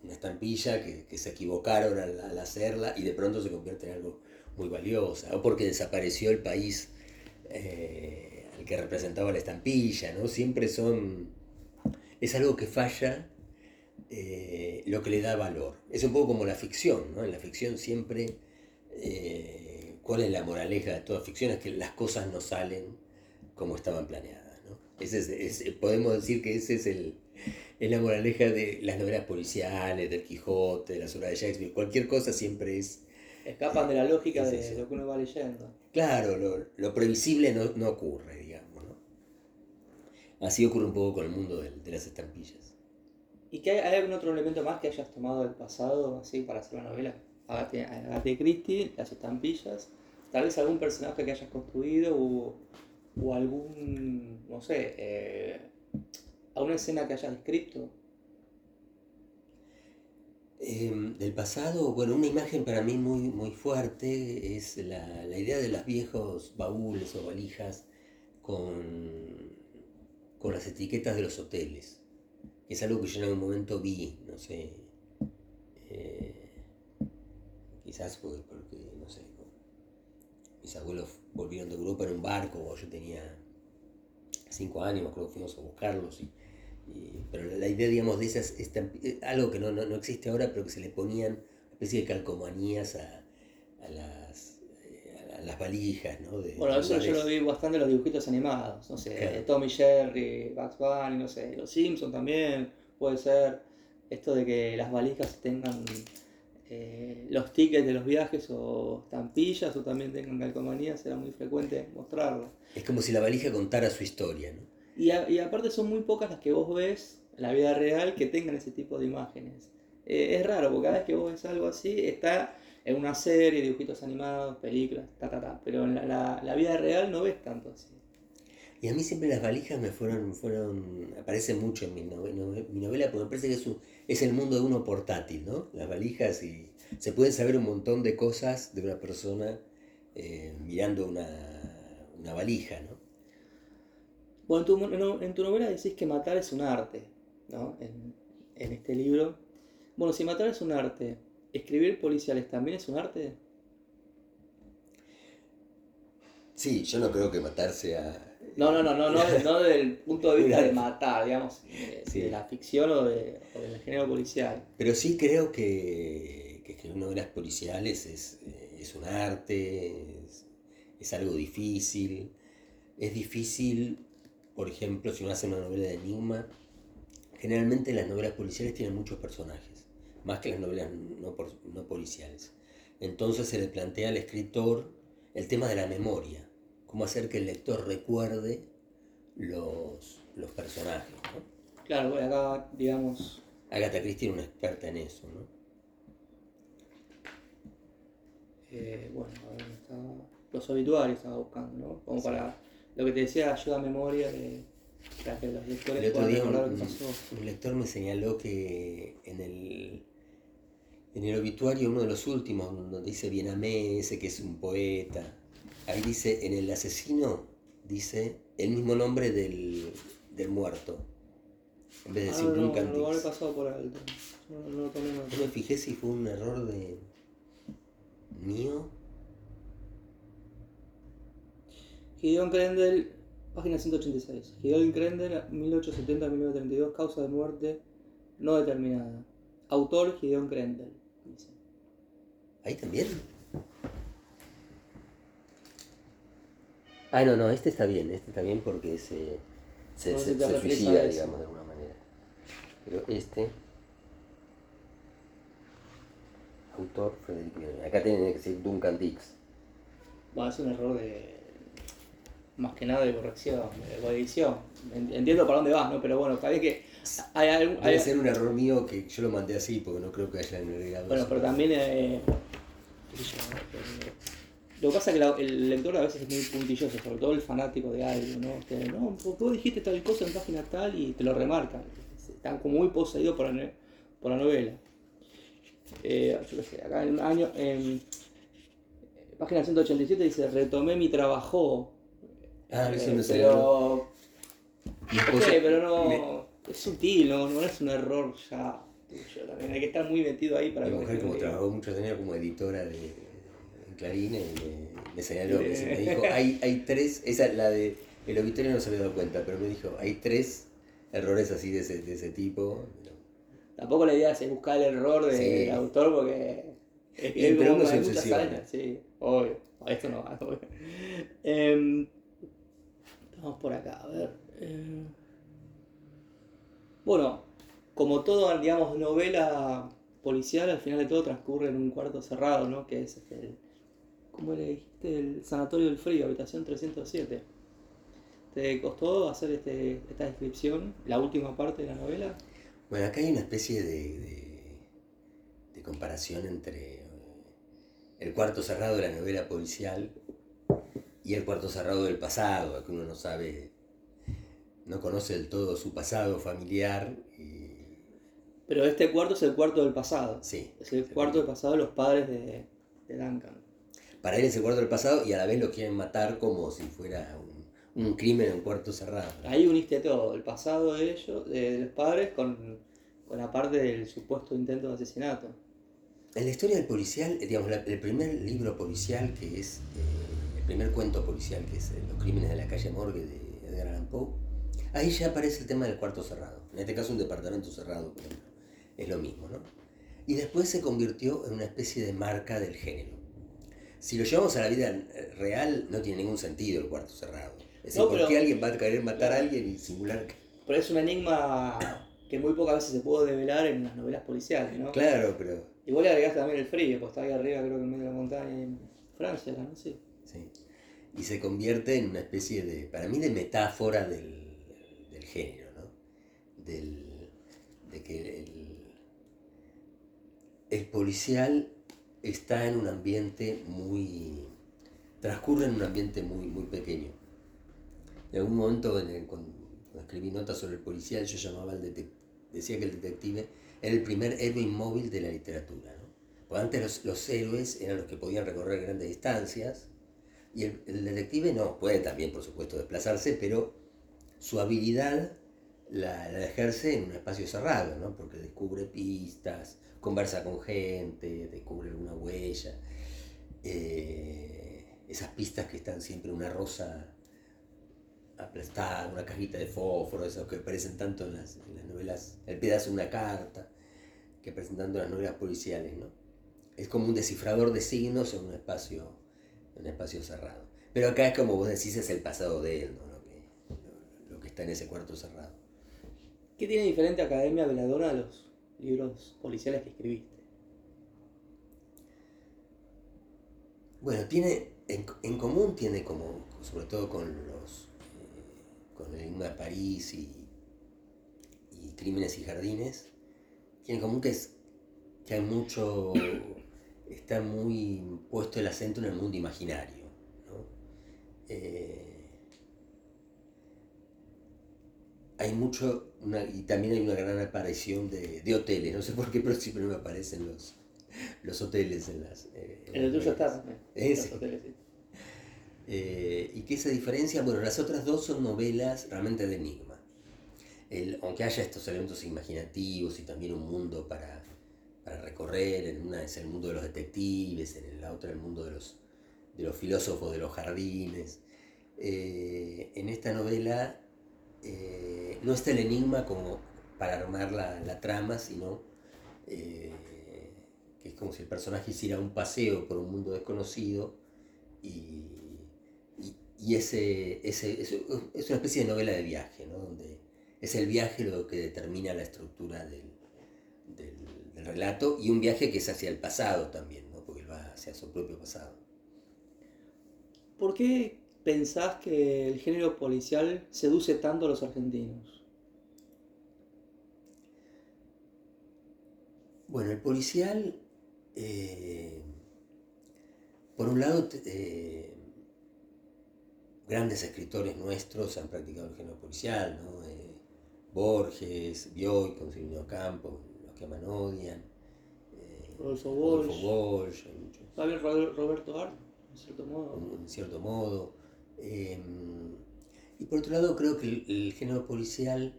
[SPEAKER 2] una estampilla que, se equivocaron al, hacerla y de pronto se convierte en algo muy valioso, o porque desapareció el país eh, al que representaba la estampilla, ¿no? Siempre son... es algo que falla eh, lo que le da valor. Es un poco como la ficción, ¿no? En la ficción siempre... Eh, ¿Cuál es la moraleja de toda ficción? Es que las cosas no salen como estaban planeadas, ¿no? podemos decir que ese es el, es la moraleja de las novelas policiales, del Quijote, de las obras de Shakespeare, cualquier cosa siempre es...
[SPEAKER 1] Escapan de la lógica de lo que uno va leyendo.
[SPEAKER 2] Claro, lo, previsible no, ocurre, digamos. ¿no? Así ocurre un poco con el mundo de, las estampillas.
[SPEAKER 1] ¿Y que hay, algún otro elemento más que hayas tomado del pasado así para hacer la novela? Agatha Christie, las estampillas, tal vez algún personaje que hayas construido o, o algún, no sé, eh, a una escena que hayas descrito?
[SPEAKER 2] Em, del pasado, bueno, una imagen para mí muy, muy fuerte es la, idea de los viejos baúles o valijas con, con las etiquetas de los hoteles. Es algo que yo en algún momento vi, no sé, eh, quizás porque, porque, no sé, mis abuelos volvieron de Europa en un barco, yo tenía cinco años, creo que fuimos a buscarlos pero la idea, digamos, de esas, eh, algo que no, no, existe ahora, pero que se le ponían una especie de calcomanías a, a, las, eh, las valijas, ¿no? De
[SPEAKER 1] Bueno, eso yo lo vi bastante en los dibujitos animados, no sé,
[SPEAKER 2] Claro.
[SPEAKER 1] Tommy Jerry, Bugs Bunny, no sé, los Simpsons también, puede ser esto de que las valijas tengan eh, los tickets de los viajes o estampillas o también tengan calcomanías, era muy frecuente mostrarlo.
[SPEAKER 2] Es como si la valija contara su historia, ¿no?
[SPEAKER 1] Y, a- y aparte son muy pocas las que vos ves en la vida real que tengan ese tipo de imágenes. Eh, es raro, porque cada vez que vos ves algo así, está en una serie, dibujitos animados, películas, ta, ta, ta. Pero en la, la- vida real no ves tanto así.
[SPEAKER 2] Y a mí siempre las valijas me fueron, fueron, aparecen mucho en mi novela, mi novela porque me parece que es, es el mundo de uno portátil, ¿no? Las valijas y se pueden saber un montón de cosas de una persona eh, mirando una, una valija, ¿no?
[SPEAKER 1] Bueno, en tu, en tu novela decís que matar es un arte, ¿no? En, en este libro. Bueno, si matar es un arte, ¿escribir policiales también es un arte?
[SPEAKER 2] Sí, yo no creo que matar sea...
[SPEAKER 1] No, no, no, no, no, no desde el punto de vista de matar, digamos, de,
[SPEAKER 2] Sí.
[SPEAKER 1] de la ficción o, de, o del género policial.
[SPEAKER 2] Pero sí creo que, que escribir novelas policiales es, eh, es un arte, es, es algo difícil. Es difícil, por ejemplo, si uno hace una novela de enigma, generalmente las novelas policiales tienen muchos personajes, más que las novelas no, policiales. Entonces se le plantea al escritor el tema de la memoria, cómo hacer que el lector recuerde los, los personajes. ¿no?
[SPEAKER 1] Claro, bueno, acá, digamos,
[SPEAKER 2] Agatha Christie era una experta en eso, ¿no?
[SPEAKER 1] eh, bueno, a ver, los obituarios estaba buscando, ¿no? Como para lo que te decía, ayuda a memoria, de, para que los lectores
[SPEAKER 2] El otro
[SPEAKER 1] puedan
[SPEAKER 2] día un,
[SPEAKER 1] recordar lo que pasó.
[SPEAKER 2] un lector me señaló que en el, en el obituario, uno de los últimos, donde dice Bienamé, ese que es un poeta, ahí dice, en el asesino, dice el mismo nombre del, del muerto, en vez de
[SPEAKER 1] Ah,
[SPEAKER 2] decir
[SPEAKER 1] no, no,
[SPEAKER 2] Duncan
[SPEAKER 1] no, lo habré
[SPEAKER 2] Dix.
[SPEAKER 1] pasado por alto. No, no
[SPEAKER 2] me fijé si fue un error de mío.
[SPEAKER 1] Gideon Krendel, página 186. Gideon Krendel, 1870-1932, causa de muerte no determinada. Autor Gideon Krendel. dice.
[SPEAKER 2] Ahí también. Ah, no, no, este está bien, este está bien porque se, se,
[SPEAKER 1] No,
[SPEAKER 2] suicida, digamos, de alguna manera. Pero este, autor Frederick. Acá tiene que decir Duncan Dix.
[SPEAKER 1] Bueno, es un error de. Más que nada de corrección, de edición. En- Entiendo para dónde vas, ¿no? Pero bueno, sabés que hay algún. Hay-
[SPEAKER 2] ser un error mío que yo lo mandé así porque no creo que hayan agregado
[SPEAKER 1] Bueno, pero también. eh, eh, lo que pasa es que la- el lector a veces es muy puntilloso, sobre todo el fanático de algo, ¿no? Que, no, vos dijiste tal cosa en página tal y te lo remarcan. Están como muy poseídos por la, por la novela. Eh, yo qué sé, acá en año. En, página 187 dice: Retomé mi trabajo.
[SPEAKER 2] Ah, eso
[SPEAKER 1] Eh,
[SPEAKER 2] me señaló.
[SPEAKER 1] pero.
[SPEAKER 2] Esposa-
[SPEAKER 1] pero
[SPEAKER 2] me-
[SPEAKER 1] no. Es sutil, no, no es un error ya tuyo también. Hay que estar muy metido ahí para
[SPEAKER 2] Mi mujer, como trabajó muchos años como editora de en Clarín, eh, me, me señaló, me,
[SPEAKER 1] Eh.
[SPEAKER 2] me dijo, hay, hay tres, esa la de el obituario no se había dado cuenta, pero me dijo, hay tres errores así de ese, de ese tipo.
[SPEAKER 1] Tampoco la idea es buscar el error del
[SPEAKER 2] Sí.
[SPEAKER 1] autor porque es
[SPEAKER 2] Y, pero
[SPEAKER 1] como
[SPEAKER 2] uno se obsesiona.
[SPEAKER 1] sí, obvio. Esto no va, obvio. Em, vamos por acá, a ver. eh. Bueno, como todo, digamos, novela policial, al final de todo transcurre en un cuarto cerrado, ¿no? Que es este, el, ¿cómo le dijiste? El Sanatorio del Frío, habitación 307. ¿Te costó hacer este, esta descripción, la última parte de la novela?
[SPEAKER 2] Bueno, acá hay una especie de, de, de comparación entre el cuarto cerrado de la novela policial y el cuarto cerrado del pasado, que uno no sabe, no conoce del todo su pasado familiar y
[SPEAKER 1] Pero este cuarto es el cuarto del pasado.
[SPEAKER 2] sí.
[SPEAKER 1] Es el cuarto del pasado de los padres de, de Duncan.
[SPEAKER 2] Para él es el cuarto del pasado y a la vez lo quieren matar como si fuera un, un crimen en un cuarto cerrado.
[SPEAKER 1] Ahí uniste todo, el pasado de ellos, de, los padres, con, con la parte del supuesto intento de asesinato.
[SPEAKER 2] En la historia del policial, eh, digamos, la- el primer libro policial que es, eh, primer cuento policial que es eh, Los crímenes de la calle Morgue de Edgar Allan Poe, ahí ya aparece el tema del cuarto cerrado. En este caso un departamento cerrado, por ejemplo. Es lo mismo, ¿no? Y después se convirtió en una especie de marca del género. si lo llevamos a la vida real, no tiene ningún sentido el cuarto cerrado. Es decir,
[SPEAKER 1] No,
[SPEAKER 2] ¿por
[SPEAKER 1] pero-
[SPEAKER 2] qué alguien va a querer matar a alguien y simular que...
[SPEAKER 1] Pero es un enigma que muy pocas veces se puede develar en las novelas policiales, ¿no?
[SPEAKER 2] Claro, pero...
[SPEAKER 1] Igual le agregaste también el frío, pues está ahí arriba, creo que en medio de la montaña, en Francia, ¿no? Sí.
[SPEAKER 2] Sí. Y se convierte en una especie de, para mí, de metáfora del, del género, ¿no? Del, de que el, el policial está en un ambiente muy... transcurre en un ambiente muy, muy pequeño. En algún momento, en el- cuando, escribí notas sobre el policial, yo llamaba al detective, decía que el detective era el primer héroe inmóvil de la literatura, ¿no? Porque antes los, los héroes eran los que podían recorrer grandes distancias, y el, detective no, puede también, por supuesto, desplazarse, pero su habilidad la, ejerce en un espacio cerrado, ¿no? Porque descubre pistas, conversa con gente, descubre alguna huella. eh, esas pistas que están siempre una rosa aplastada, una cajita de fósforo, esos que aparecen tanto en las, en las novelas, el pedazo de una carta, que aparecen tanto en las novelas policiales, ¿no? Es como un descifrador de signos en un espacio, un espacio cerrado. Pero acá es como vos decís, es el pasado de él, ¿no? Lo que, lo- lo que está en ese cuarto cerrado.
[SPEAKER 1] ¿Qué tiene diferente Academia Veladora a los libros policiales que escribiste?
[SPEAKER 2] Bueno, tiene, en, en común tiene como, sobre todo con los, eh, con el Enigma de París y, y Crímenes y Jardines, tiene en común que es, que hay mucho, está muy puesto el acento en el mundo imaginario, ¿no? Eh, hay mucho, una- y también hay una gran aparición de, de hoteles, no sé por qué, pero siempre me aparecen los, los hoteles en las... eh, en
[SPEAKER 1] En el tuyo está.
[SPEAKER 2] Eh,
[SPEAKER 1] los
[SPEAKER 2] sí.
[SPEAKER 1] hoteles, sí.
[SPEAKER 2] ¿Y qué se diferencia? Bueno, las otras dos son novelas realmente de enigma. El- aunque haya estos elementos imaginativos y también un mundo para, para recorrer, en una es el mundo de los detectives, en la otra el mundo de los, de los filósofos de los jardines. Eh, en esta novela eh, no está el enigma como para armar la, la trama, sino eh, que es como si el personaje hiciera un paseo por un mundo desconocido y, y- y ese, ese- es, es una especie de novela de viaje, ¿no? donde es el viaje lo que determina la estructura del- del relato y un viaje que es hacia el pasado también, ¿no? porque él va hacia su propio pasado.
[SPEAKER 1] ¿Por qué pensás que el género policial seduce tanto a los argentinos?
[SPEAKER 2] Bueno, el policial, eh, por un lado, eh, grandes escritores nuestros han practicado el género policial, ¿no? Eh, Borges, Bioy, con Silvino Campo, que aman odian, eh,
[SPEAKER 1] Rodolfo Walsh. Roberto Art, en cierto modo.
[SPEAKER 2] en cierto modo. Eh, y por otro lado, creo que el, el género policial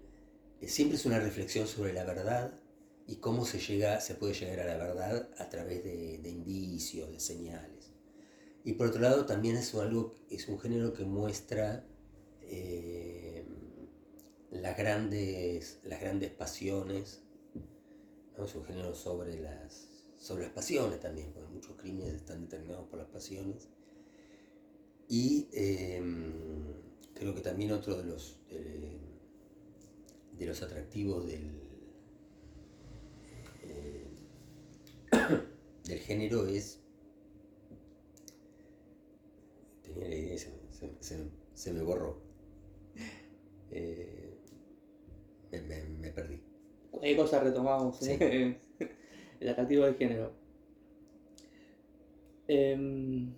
[SPEAKER 2] eh, siempre es una reflexión sobre la verdad y cómo se, llega, se puede llegar a la verdad a través de, de indicios, de señales. Y por otro lado, también es, algo, es un género que muestra eh, las, grandes, las grandes pasiones. ¿No? Es un género sobre las, sobre las pasiones también, porque muchos crímenes están determinados por las pasiones. Y eh, creo que también otro de los, de, de los atractivos del, eh, del género es... Tenía la idea se, se- se- me borró. Eh, me- me perdí.
[SPEAKER 1] Cualquier cosa retomamos, ¿eh? el atractivo del género. Em,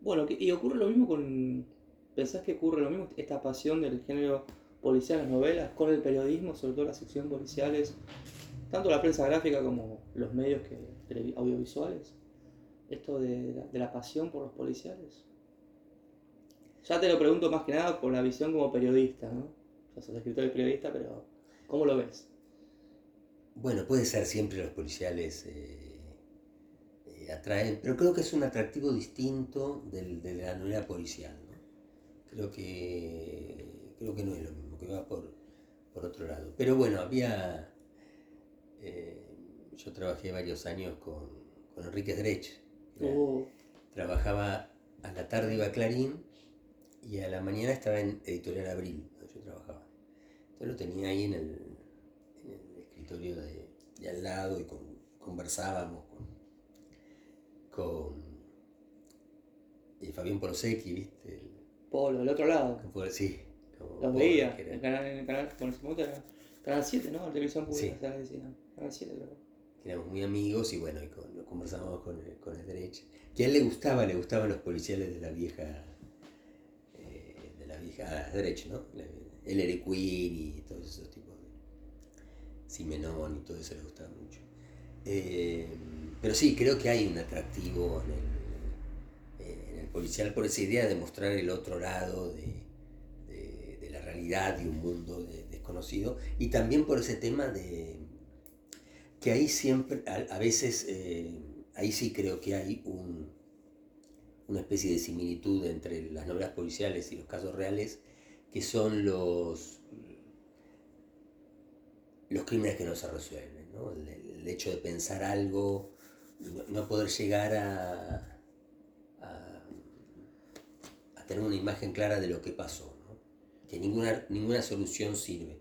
[SPEAKER 1] bueno, ¿qué- y ocurre lo mismo con... ¿Pensás que ocurre lo mismo, esta pasión del género policial en las novelas, con el periodismo, sobre todo las secciones policiales, tanto la prensa gráfica como los medios que, audiovisuales? Esto de, la- de la pasión por los policiales. Ya te lo pregunto más que nada por la visión como periodista, ¿no? O sea, sos escritor y periodista, pero ¿cómo lo ves?
[SPEAKER 2] Bueno, puede ser siempre los policiales eh, eh, atraen, pero creo que es un atractivo distinto del, de la novela policial, ¿no? Creo que, creo que no es lo mismo, que va por, por otro lado. Pero bueno, había... eh, yo trabajé varios años con, con Enrique Drech,
[SPEAKER 1] Uh,
[SPEAKER 2] trabajaba, a la tarde iba a Clarín y a la mañana estaba en Editorial Abril, donde yo trabajaba. Entonces lo tenía ahí en el escritorio de, de al lado y con- conversábamos con, con eh, Fabián Porosecchi, ¿viste? El-
[SPEAKER 1] Polo, del otro lado.
[SPEAKER 2] fue- sí, como
[SPEAKER 1] Los veía. En el canal, en el canal, con momento era Canal 7, ¿no? La televisión pública,
[SPEAKER 2] Sí.
[SPEAKER 1] Canal 7, creo.
[SPEAKER 2] que éramos muy amigos y bueno, y con- conversábamos con, el- con el derecho. Que a él le gustaba, le gustaban los policiales de la vieja, eh, de la vieja derecho, ¿no? El Eric Queen y todos esos tipos Simenón y todo eso le gustaba mucho. Eh, pero sí, creo que hay un atractivo en el, eh, en el policial por esa idea de mostrar el otro lado de, la realidad de un mundo de- desconocido y también por ese tema de que ahí siempre, a, veces, eh, ahí sí creo que hay un, una especie de similitud entre las novelas policiales y los casos reales, que son los, los crímenes que no se resuelven, ¿no? el, hecho de pensar algo no, poder llegar a, a, tener una imagen clara de lo que pasó, ¿no? que ninguna, ninguna solución sirve.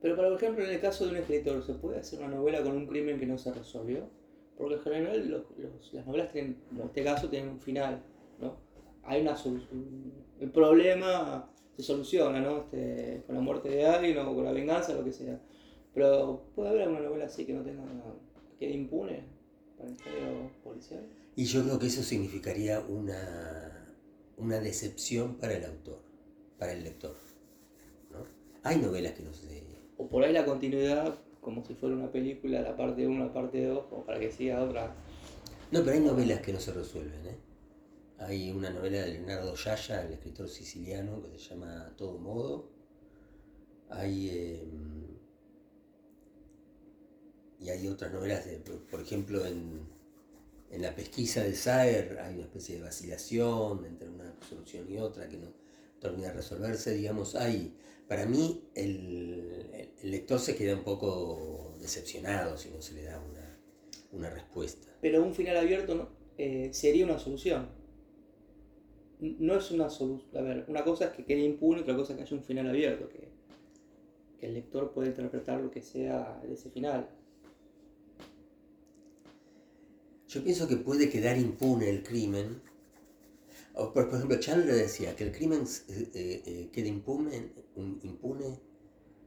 [SPEAKER 1] Pero, por ejemplo, en el caso de un escritor, ¿se puede hacer una novela con un crimen que no se resolvió? Porque en general las novelas tienen, en este caso, tienen un final, ¿no? Hay una solución. El problema se soluciona, ¿no? Este, con la muerte de alguien o con la venganza, lo que sea. Pero, ¿puede haber alguna novela así que no tenga. que impune para el género policial?
[SPEAKER 2] Y yo creo que eso significaría una, una decepción para el autor, para el lector. ¿no? Hay novelas que no se...
[SPEAKER 1] O por ahí la continuidad, como si fuera una película, la parte 1, la parte 2, o para que siga otra.
[SPEAKER 2] No, pero hay novelas que no se resuelven. ¿eh? Hay una novela de Leonardo Yaya, el escritor siciliano, que se llama Todo Modo. Hay... eh, y hay otras novelas, de, por, ejemplo, en, en la pesquisa de Saer hay una especie de vacilación entre una solución y otra que no termina de resolverse. Digamos, hay... Para mí, el- el lector se queda un poco decepcionado si no se le da una, una respuesta.
[SPEAKER 1] Pero un final abierto no- eh, sería una solución. No es una solución. A ver, una cosa es que quede impune, otra cosa es que haya un final abierto, que, el lector puede interpretar lo que sea de ese final.
[SPEAKER 2] Yo pienso que puede quedar impune el crimen. O, por, ejemplo, Chandler decía que el crimen eh, eh, eh, impune, un- impune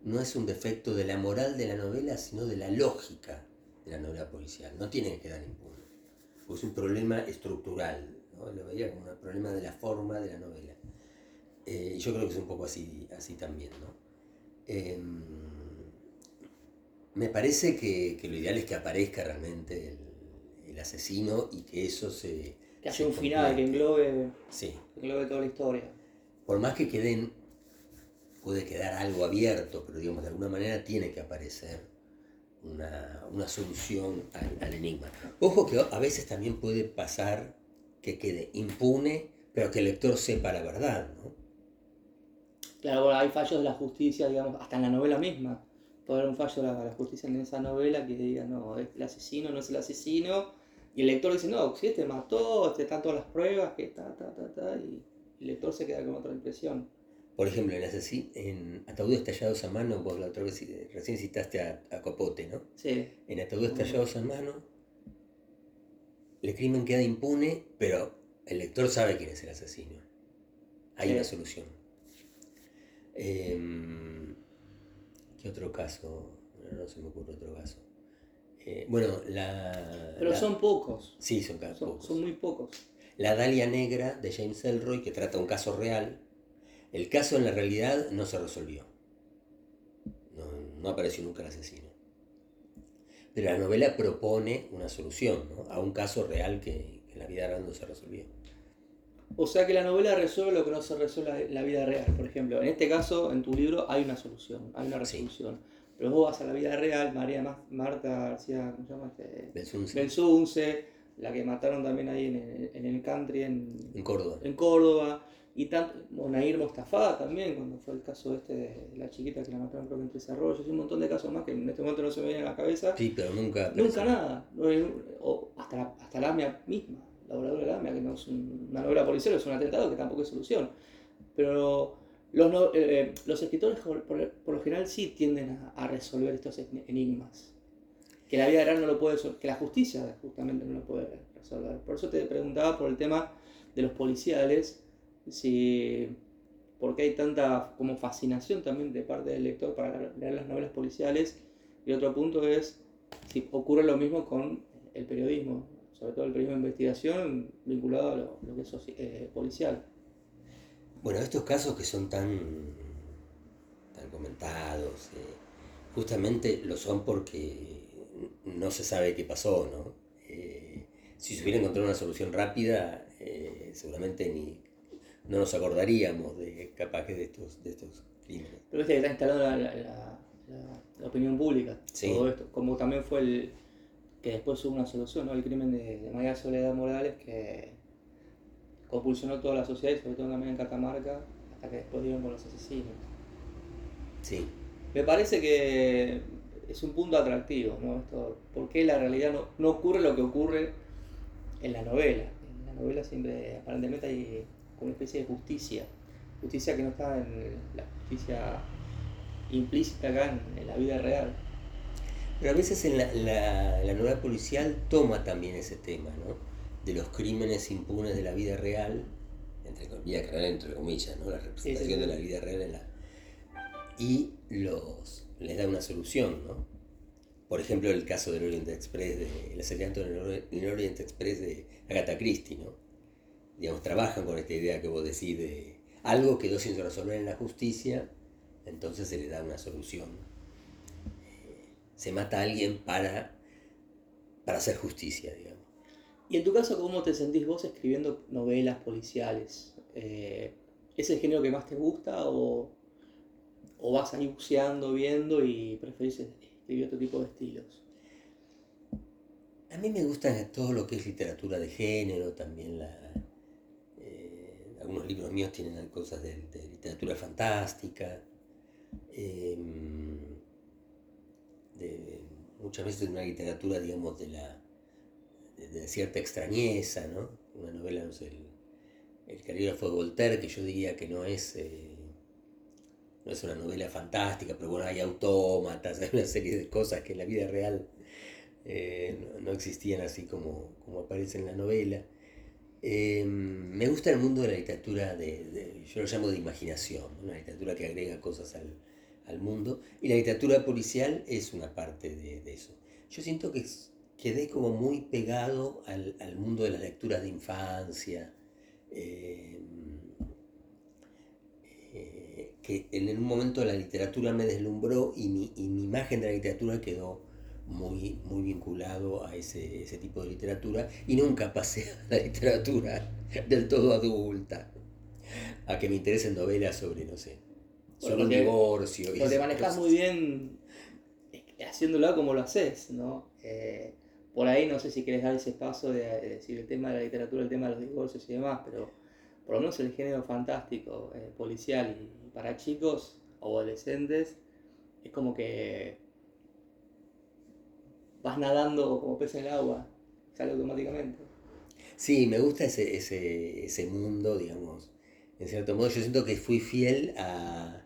[SPEAKER 2] no es un defecto de la moral de la novela, sino de la lógica de la novela policial. No tiene que quedar impune. Es un problema estructural. ¿No? Lo veía como un problema de la forma de la novela. Eh, yo creo que es un poco así, así también. ¿no? Em, me parece que, que lo ideal es que aparezca realmente el, el asesino y que eso se...
[SPEAKER 1] Que haya un final, que englobe,
[SPEAKER 2] Sí,
[SPEAKER 1] que englobe toda la historia.
[SPEAKER 2] por más que queden, puede quedar algo abierto, pero digamos, de alguna manera tiene que aparecer una, una solución al, al enigma. Ojo que a veces también puede pasar que quede impune, pero que el lector sepa la verdad, ¿no?
[SPEAKER 1] Claro, bueno, hay fallos de la justicia, digamos, hasta en la novela misma. Puede haber un fallo de la, la justicia en esa novela que diga, no, es el asesino, no es el asesino. Y el lector dice, no, si este mató, este, están todas las pruebas, que ta, ta, ta, ta. Y el lector se queda con otra impresión.
[SPEAKER 2] Por ejemplo, en, Asesin- en Ataúdes Tallados a Mano, vos la otra vez recién citaste a, a Copote, ¿no?
[SPEAKER 1] Sí,
[SPEAKER 2] En Ataúdes Tallados a Mano, el crimen queda impune, pero el lector sabe quién es el asesino. Hay
[SPEAKER 1] Sí.
[SPEAKER 2] una solución. Em, ¿Qué otro caso? No, se me ocurre otro caso. Eh, bueno, la...
[SPEAKER 1] pero
[SPEAKER 2] la-
[SPEAKER 1] son pocos,
[SPEAKER 2] Sí, son casos
[SPEAKER 1] son,
[SPEAKER 2] pocos.
[SPEAKER 1] son muy pocos.
[SPEAKER 2] La Dalia Negra de James Elroy, que trata un caso real. El caso en la realidad no se resolvió. No, no apareció nunca el asesino. Pero la novela propone una solución ¿no? a un caso real que, en la vida real no se resolvió.
[SPEAKER 1] O sea que la novela resuelve lo que no se resuelve en la vida real. Por ejemplo, en este caso, en tu libro hay una solución, hay una
[SPEAKER 2] Sí.
[SPEAKER 1] resolución. Pero vos vas a la vida real, María Ma- Marta García, ¿cómo se llama? Este?
[SPEAKER 2] Belsunce,
[SPEAKER 1] Belsunce, la que mataron también ahí en el, en el country en,
[SPEAKER 2] en Córdoba.
[SPEAKER 1] en Córdoba. Y tanto, Nair Mostafa también, cuando fue el caso este de la chiquita que la mataron creo que en Tres Arroyos, y un montón de casos más que en este momento no se me vienen a la cabeza.
[SPEAKER 2] Sí, pero nunca.
[SPEAKER 1] Nunca nada. No o hasta la, hasta la AMIA misma, la voladura de la que no es una novela policial, es un atentado que tampoco es solución. Pero los, eh, los escritores por, lo general sí tienden a, resolver estos enigmas. Que la vida real no lo puede que la justicia justamente no lo puede resolver. Por eso te preguntaba por el tema de los policiales, si por qué hay tanta como fascinación también de parte del lector para leer las novelas policiales. Y otro punto es si ocurre lo mismo con el periodismo, sobre todo el periodismo de investigación vinculado a lo, que es eh, policial.
[SPEAKER 2] Bueno, estos casos que son tan, tan comentados, eh, justamente lo son porque no se sabe qué pasó, ¿no? Eh, si se hubiera encontrado una solución rápida, seguramente ni no nos acordaríamos de capaz de estos, de estos crímenes.
[SPEAKER 1] Pero viste que está instalado la, la, la, opinión pública, todo esto, como también fue el que después hubo una solución, ¿no? el crimen de, de María Soledad Morales que compulsionó toda la sociedad, sobre todo también en Catamarca, hasta que después dieron con los asesinos.
[SPEAKER 2] Sí.
[SPEAKER 1] Me parece que es un punto atractivo, ¿no? Esto, ¿Por qué la realidad no, no ocurre lo que ocurre en la novela? En la novela siempre aparentemente hay una especie de justicia, justicia que no está en la justicia implícita acá en, la vida real.
[SPEAKER 2] Pero a veces en la, la, novela policial toma también ese tema, ¿no? De los crímenes impunes de la vida real, entre, real, entre comillas, ¿no? La representación de la vida real en la... Y los, les da una solución, ¿no? Por ejemplo, el caso del Orient Express, de, el asesinato del Orient Express de Agatha Christie, ¿no? Digamos, trabajan con esta idea que vos decís de algo quedó sin resolver en la justicia, entonces se le da una solución. Eh, se mata a alguien para, para hacer justicia, digamos.
[SPEAKER 1] Y en tu caso, ¿cómo te sentís vos escribiendo novelas policiales? Eh, ¿Es el género que más te gusta o, o vas ahí buceando, viendo y preferís escribir otro tipo de estilos?
[SPEAKER 2] A mí me gusta todo lo que es literatura de género, también la, algunos libros míos tienen cosas de, literatura fantástica, de, muchas veces una literatura, digamos, de, la, de, cierta extrañeza, ¿no? Una novela, no sé, el, el de Voltaire, que yo diría que no es, eh, no es una novela fantástica, pero bueno, hay autómatas, hay una serie de cosas que en la vida real eh, no, existían así como, como aparece en la novela. Em, me gusta el mundo de la literatura, de, yo lo llamo de imaginación, una literatura que agrega cosas al, mundo, y la literatura policial es una parte de, eso. Yo siento que quedé como muy pegado al, mundo de las lecturas de infancia, em, eh, que en un momento la literatura me deslumbró y mi, y mi imagen de la literatura quedó muy, muy vinculado a ese, ese tipo de literatura y nunca pasé a la literatura del todo adulta, a que me interesen novelas sobre, no sé, sobre un divorcio.
[SPEAKER 1] Lo te manejas muy bien haciéndolo como lo haces, ¿no? Eh, por ahí no sé si quieres dar ese paso de, decir el tema de la literatura, el tema de los divorcios y demás, pero por lo menos el género fantástico, eh, policial y para chicos o adolescentes, es como que vas nadando como pez en el agua, sale automáticamente.
[SPEAKER 2] Sí, me gusta ese, ese, mundo, digamos. En cierto modo, yo siento que fui fiel a,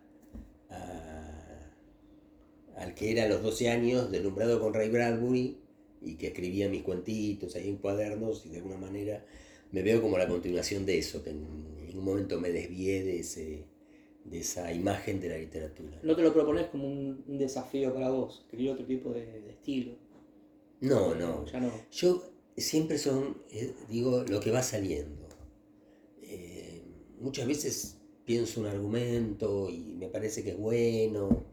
[SPEAKER 2] al que era a los 12 años, deslumbrado con Ray Bradbury, y que escribía mis cuentitos ahí en cuadernos, y de alguna manera me veo como la continuación de eso, que en ningún momento me desvié de, ese, de esa imagen de la literatura.
[SPEAKER 1] ¿No te lo propones como un, desafío para vos, escribir otro tipo de estilo?
[SPEAKER 2] No, no. Yo siempre son, eh, digo, lo que va saliendo. Eh, muchas veces pienso un argumento y me parece que es bueno,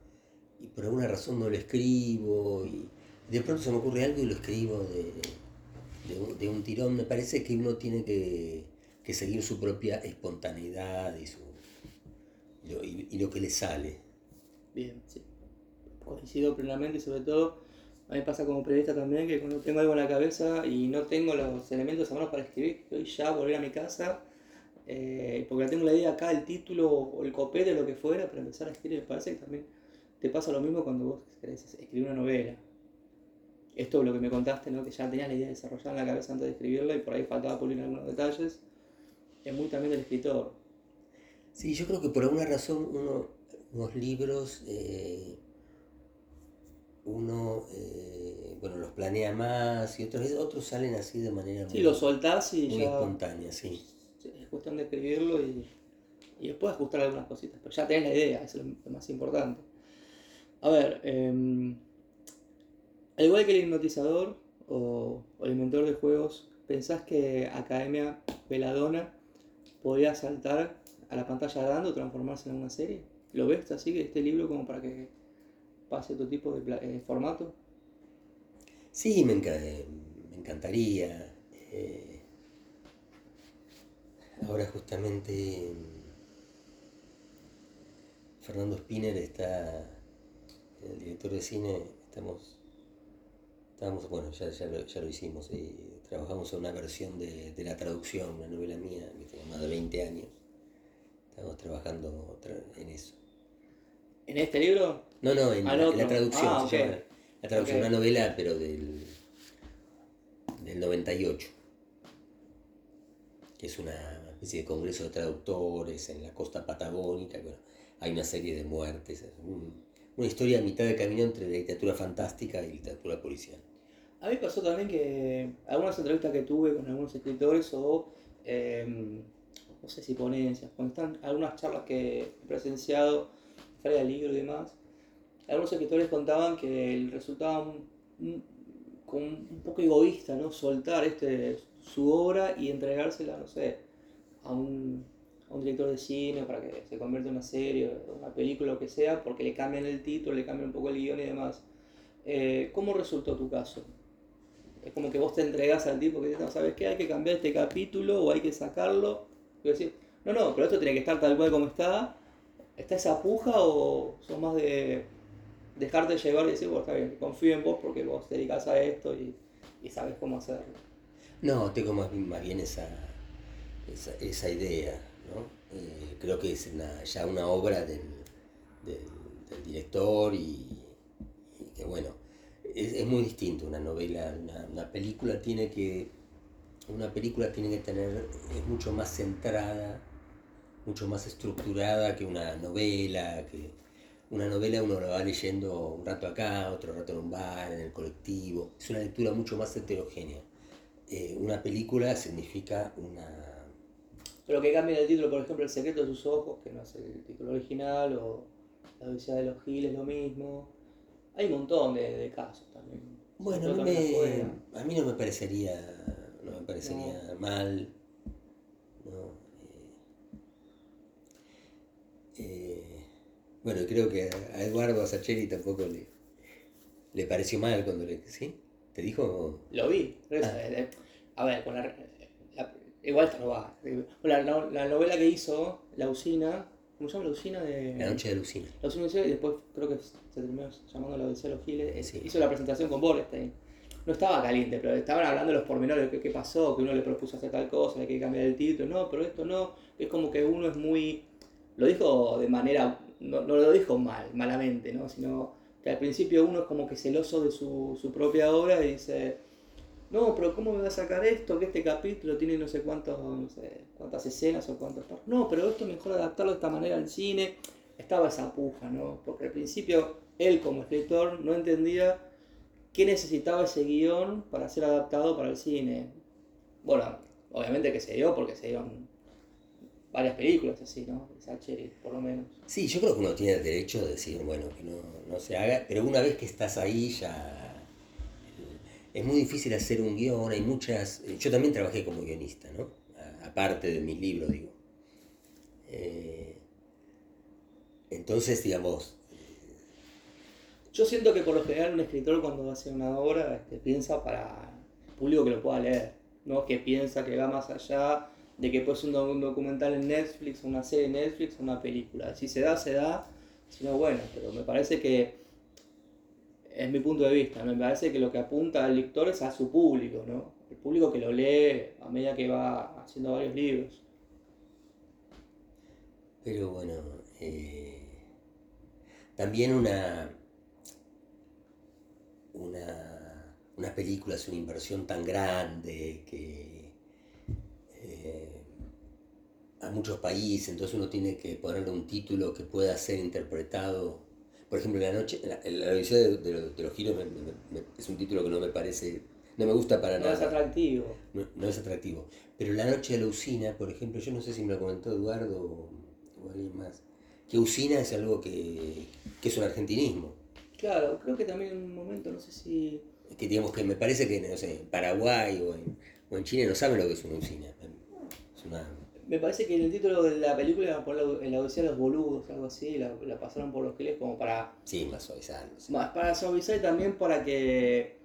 [SPEAKER 2] y por alguna razón no lo escribo, y de pronto se me ocurre algo y lo escribo de, un, tirón. Me parece que uno tiene que, seguir su propia espontaneidad y, su, y, lo que le sale.
[SPEAKER 1] Bien, sí. Coincido plenamente, sobre todo a mí pasa como periodista también que cuando tengo algo en la cabeza y no tengo los elementos a mano para escribir, estoy ya a volver a mi casa, eh, porque tengo la idea acá, el título o el copete, lo que fuera, para empezar a escribir. Me parece que también te pasa lo mismo cuando vos querés escribir una novela. esto es lo que me contaste, ¿no? que ya tenías la idea desarrollada en la cabeza antes de escribirla y por ahí faltaba pulir algunos detalles, es muy también del escritor.
[SPEAKER 2] Sí, yo creo que por alguna razón uno, unos libros, eh, uno eh, bueno, los planea más y veces otros salen así de manera
[SPEAKER 1] sí, muy, lo soltás y
[SPEAKER 2] muy
[SPEAKER 1] ya
[SPEAKER 2] espontánea, sí.
[SPEAKER 1] es cuestión de escribirlo y, y después ajustar algunas cositas, pero ya tenés la idea, eso es lo más importante. A ver, eh, al igual que el hipnotizador o, o el inventor de juegos, ¿pensás que Academia Veladona podría saltar a la pantalla grande o transformarse en una serie? ¿Lo ves así que este libro como para que pase otro tipo de eh, formato?
[SPEAKER 2] Sí, me, enca- me encantaría. eh, ahora justamente Fernando Spinner está, el director de cine, estamos, estamos bueno, ya, ya, lo, ya lo hicimos, y trabajamos en una versión de, de la traducción, una novela mía que tiene más de 20 años. Estamos trabajando tra- en eso.
[SPEAKER 1] ¿En este libro?
[SPEAKER 2] No, no, en, la, en
[SPEAKER 1] otro.
[SPEAKER 2] la traducción,
[SPEAKER 1] Ah,
[SPEAKER 2] se llama la traducción,
[SPEAKER 1] Ok.
[SPEAKER 2] una novela, pero del, del 98, que es una especie de congreso de traductores en la costa patagónica, bueno, hay una serie de muertes, es un- una historia a mitad de camino entre la literatura fantástica y literatura policial.
[SPEAKER 1] A mí pasó también que algunas entrevistas que tuve con algunos escritores o eh, no sé si ponencias, cuando están algunas charlas que he presenciado fuera del libro y demás, algunos escritores contaban que resultaba un, un- un poco egoísta, ¿no? Soltar este, su obra y entregársela, no sé, a un, a un director de cine para que se convierta en una serie, una película, lo que sea, porque le cambian el título, le cambian un poco el guion y demás. Eh, ¿Cómo resultó tu caso? Es como que vos te entregás al tipo que dice, no, ¿sabes qué? Hay que cambiar este capítulo o hay que sacarlo. Y decís, no, no, pero esto tiene que estar tal cual como está. ¿Está esa puja o sos más de dejarte llevar y decir, bueno, está bien, confío en vos porque vos te dedicás a esto y, y sabes cómo hacerlo?
[SPEAKER 2] No, tengo más más bien esa, esa, esa idea, ¿no? Eh, creo que es una- ya una obra del, del- director y, y que bueno, es, es muy distinto una novela, una, una película tiene que, una película tiene que tener, es mucho más centrada, mucho más estructurada que una novela, que una novela uno la va leyendo un rato acá, otro rato en un bar, en el colectivo, es una lectura mucho más heterogénea eh, una película significa una...
[SPEAKER 1] Pero que cambien el título, por ejemplo, El secreto de sus ojos, que no es el título original, o La Odisea de los Giles, lo mismo. Hay un montón de, de casos también.
[SPEAKER 2] Bueno, a mí, me, a no me parecería, no me parecería mal. ¿no? Eh, eh, bueno, creo que a Eduardo Sacheri tampoco le, le pareció mal cuando le... ¿Sí? ¿Te dijo?
[SPEAKER 1] Lo vi.
[SPEAKER 2] Ah.
[SPEAKER 1] eh, A ver, con la, la- igual esto no va. La, la- la novela que hizo, La Usina, ¿cómo se llama? La Usina de...
[SPEAKER 2] La noche de Lucina.
[SPEAKER 1] La Usina y después creo que se terminó llamando La Odisea de los Giles. eh,
[SPEAKER 2] Sí.
[SPEAKER 1] Hizo la presentación con Borstein. No estaba caliente, pero estaban hablando de los pormenores, de qué, qué pasó, que uno le propuso hacer tal cosa, hay que cambiar el título, no, pero esto no. Es como que uno es muy... Lo dijo de manera... No, no lo dijo mal, malamente, ¿no? Sino que al principio uno es como que celoso de su, su propia obra y dice, no, pero ¿cómo me va a sacar esto? Que este capítulo tiene no sé cuántos, no sé, cuántas escenas o cuántos No, pero esto mejor adaptarlo de esta manera al cine. Estaba esa puja, ¿no? Porque al principio él como escritor no entendía qué necesitaba ese guion para ser adaptado para el cine. Bueno, obviamente que se dio porque se dieron varias películas así, ¿no? Sacheri, por lo menos.
[SPEAKER 2] Sí, yo creo que uno tiene el derecho de decir, bueno, que no, no se haga, pero una vez que estás ahí ya eh, es muy difícil hacer un guion, hay muchas... eh, Yo también trabajé como guionista, ¿no? A- Aparte de mis libros, digo. Eh, entonces, digamos,
[SPEAKER 1] Yo siento que por lo general un escritor cuando hace una obra este, piensa para el público que lo pueda leer, no que piensa que va más allá de que puede ser un, do- un documental en Netflix, una serie en Netflix, una película. Si se da, se da, si no, bueno, pero me parece que, es mi punto de vista, me parece que lo que apunta al lector es a su público, ¿no? El público que lo lee a medida que va haciendo varios libros.
[SPEAKER 2] pero bueno, eh, también una, una una película es una inversión tan grande que eh, a muchos países, entonces uno tiene que ponerle un título que pueda ser interpretado. Por ejemplo, La noche, la, la de, de los- de los giros me- me- me- es un título que no me parece, no me gusta para
[SPEAKER 1] No
[SPEAKER 2] nada.
[SPEAKER 1] es atractivo.
[SPEAKER 2] no, no es atractivo. Pero La Noche de la Usina, por ejemplo, yo no sé si me lo comentó Eduardo o, o alguien más, que Usina es algo que, que es un argentinismo.
[SPEAKER 1] Claro, creo que también en un momento, no sé si.
[SPEAKER 2] Que digamos que me parece que, no sé, en Paraguay o en, o en Chile no saben lo que es una usina. Es una...
[SPEAKER 1] Me parece que en el título de la película iban a poner la- en la Odisea de los boludos, algo así, la, la pasaron por los giles como para.
[SPEAKER 2] Sí, más suavizar, no sé.
[SPEAKER 1] Más para suavizar y también para que.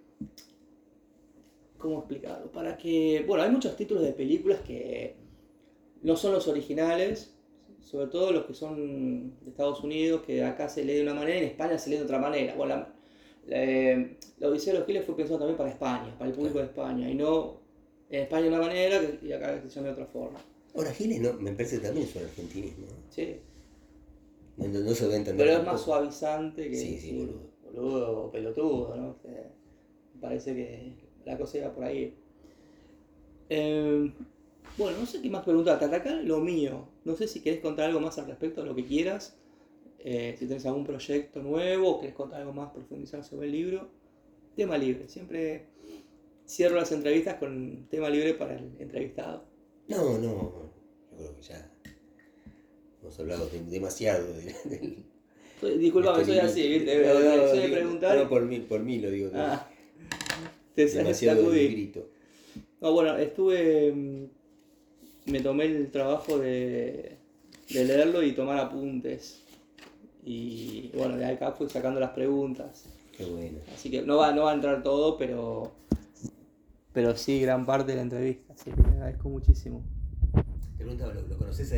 [SPEAKER 1] ¿Cómo explicarlo? Para que. Bueno, hay muchos títulos de películas que no son los originales, sobre todo los que son de Estados Unidos, que acá se lee de una manera y en España se lee de otra manera. Bueno, la, la- la Odisea de los Giles fue pensado también para España, para el público de España, y no en España de una manera y acá se llama de otra forma.
[SPEAKER 2] Ahora, Giles no, me parece que también es un argentinismo. ¿no?
[SPEAKER 1] Sí.
[SPEAKER 2] No, no- no se debe entender.
[SPEAKER 1] Pero es más suavizante que
[SPEAKER 2] Sí, sí, boludo.
[SPEAKER 1] boludo o pelotudo, ¿no? Me parece que la cosa iba por ahí. Eh, bueno, no sé qué más preguntarte. Hasta acá lo mío. No sé si querés contar algo más al respecto, lo que quieras. Eh, si tenés algún proyecto nuevo o querés contar algo más, profundizar sobre el libro. Tema libre. Siempre cierro las entrevistas con tema libre para el entrevistado.
[SPEAKER 2] No, no, yo creo que ya hemos hablado de- demasiado del, del-
[SPEAKER 1] Soy- Disculpame,
[SPEAKER 2] este
[SPEAKER 1] soy así. ¿viste?
[SPEAKER 2] No, no,
[SPEAKER 1] soy de preguntar.
[SPEAKER 2] No, por mí, por mí lo digo.
[SPEAKER 1] Ah, te
[SPEAKER 2] demasiado librito.
[SPEAKER 1] No, bueno, estuve. mm, Me tomé el trabajo de, de leerlo y tomar apuntes. Y bueno, de acá fui sacando las preguntas.
[SPEAKER 2] Qué bueno.
[SPEAKER 1] Así que no va, no va a entrar todo, pero. Pero sí, gran parte de la entrevista. Así que le agradezco muchísimo.
[SPEAKER 2] Te ¿lo, conoces a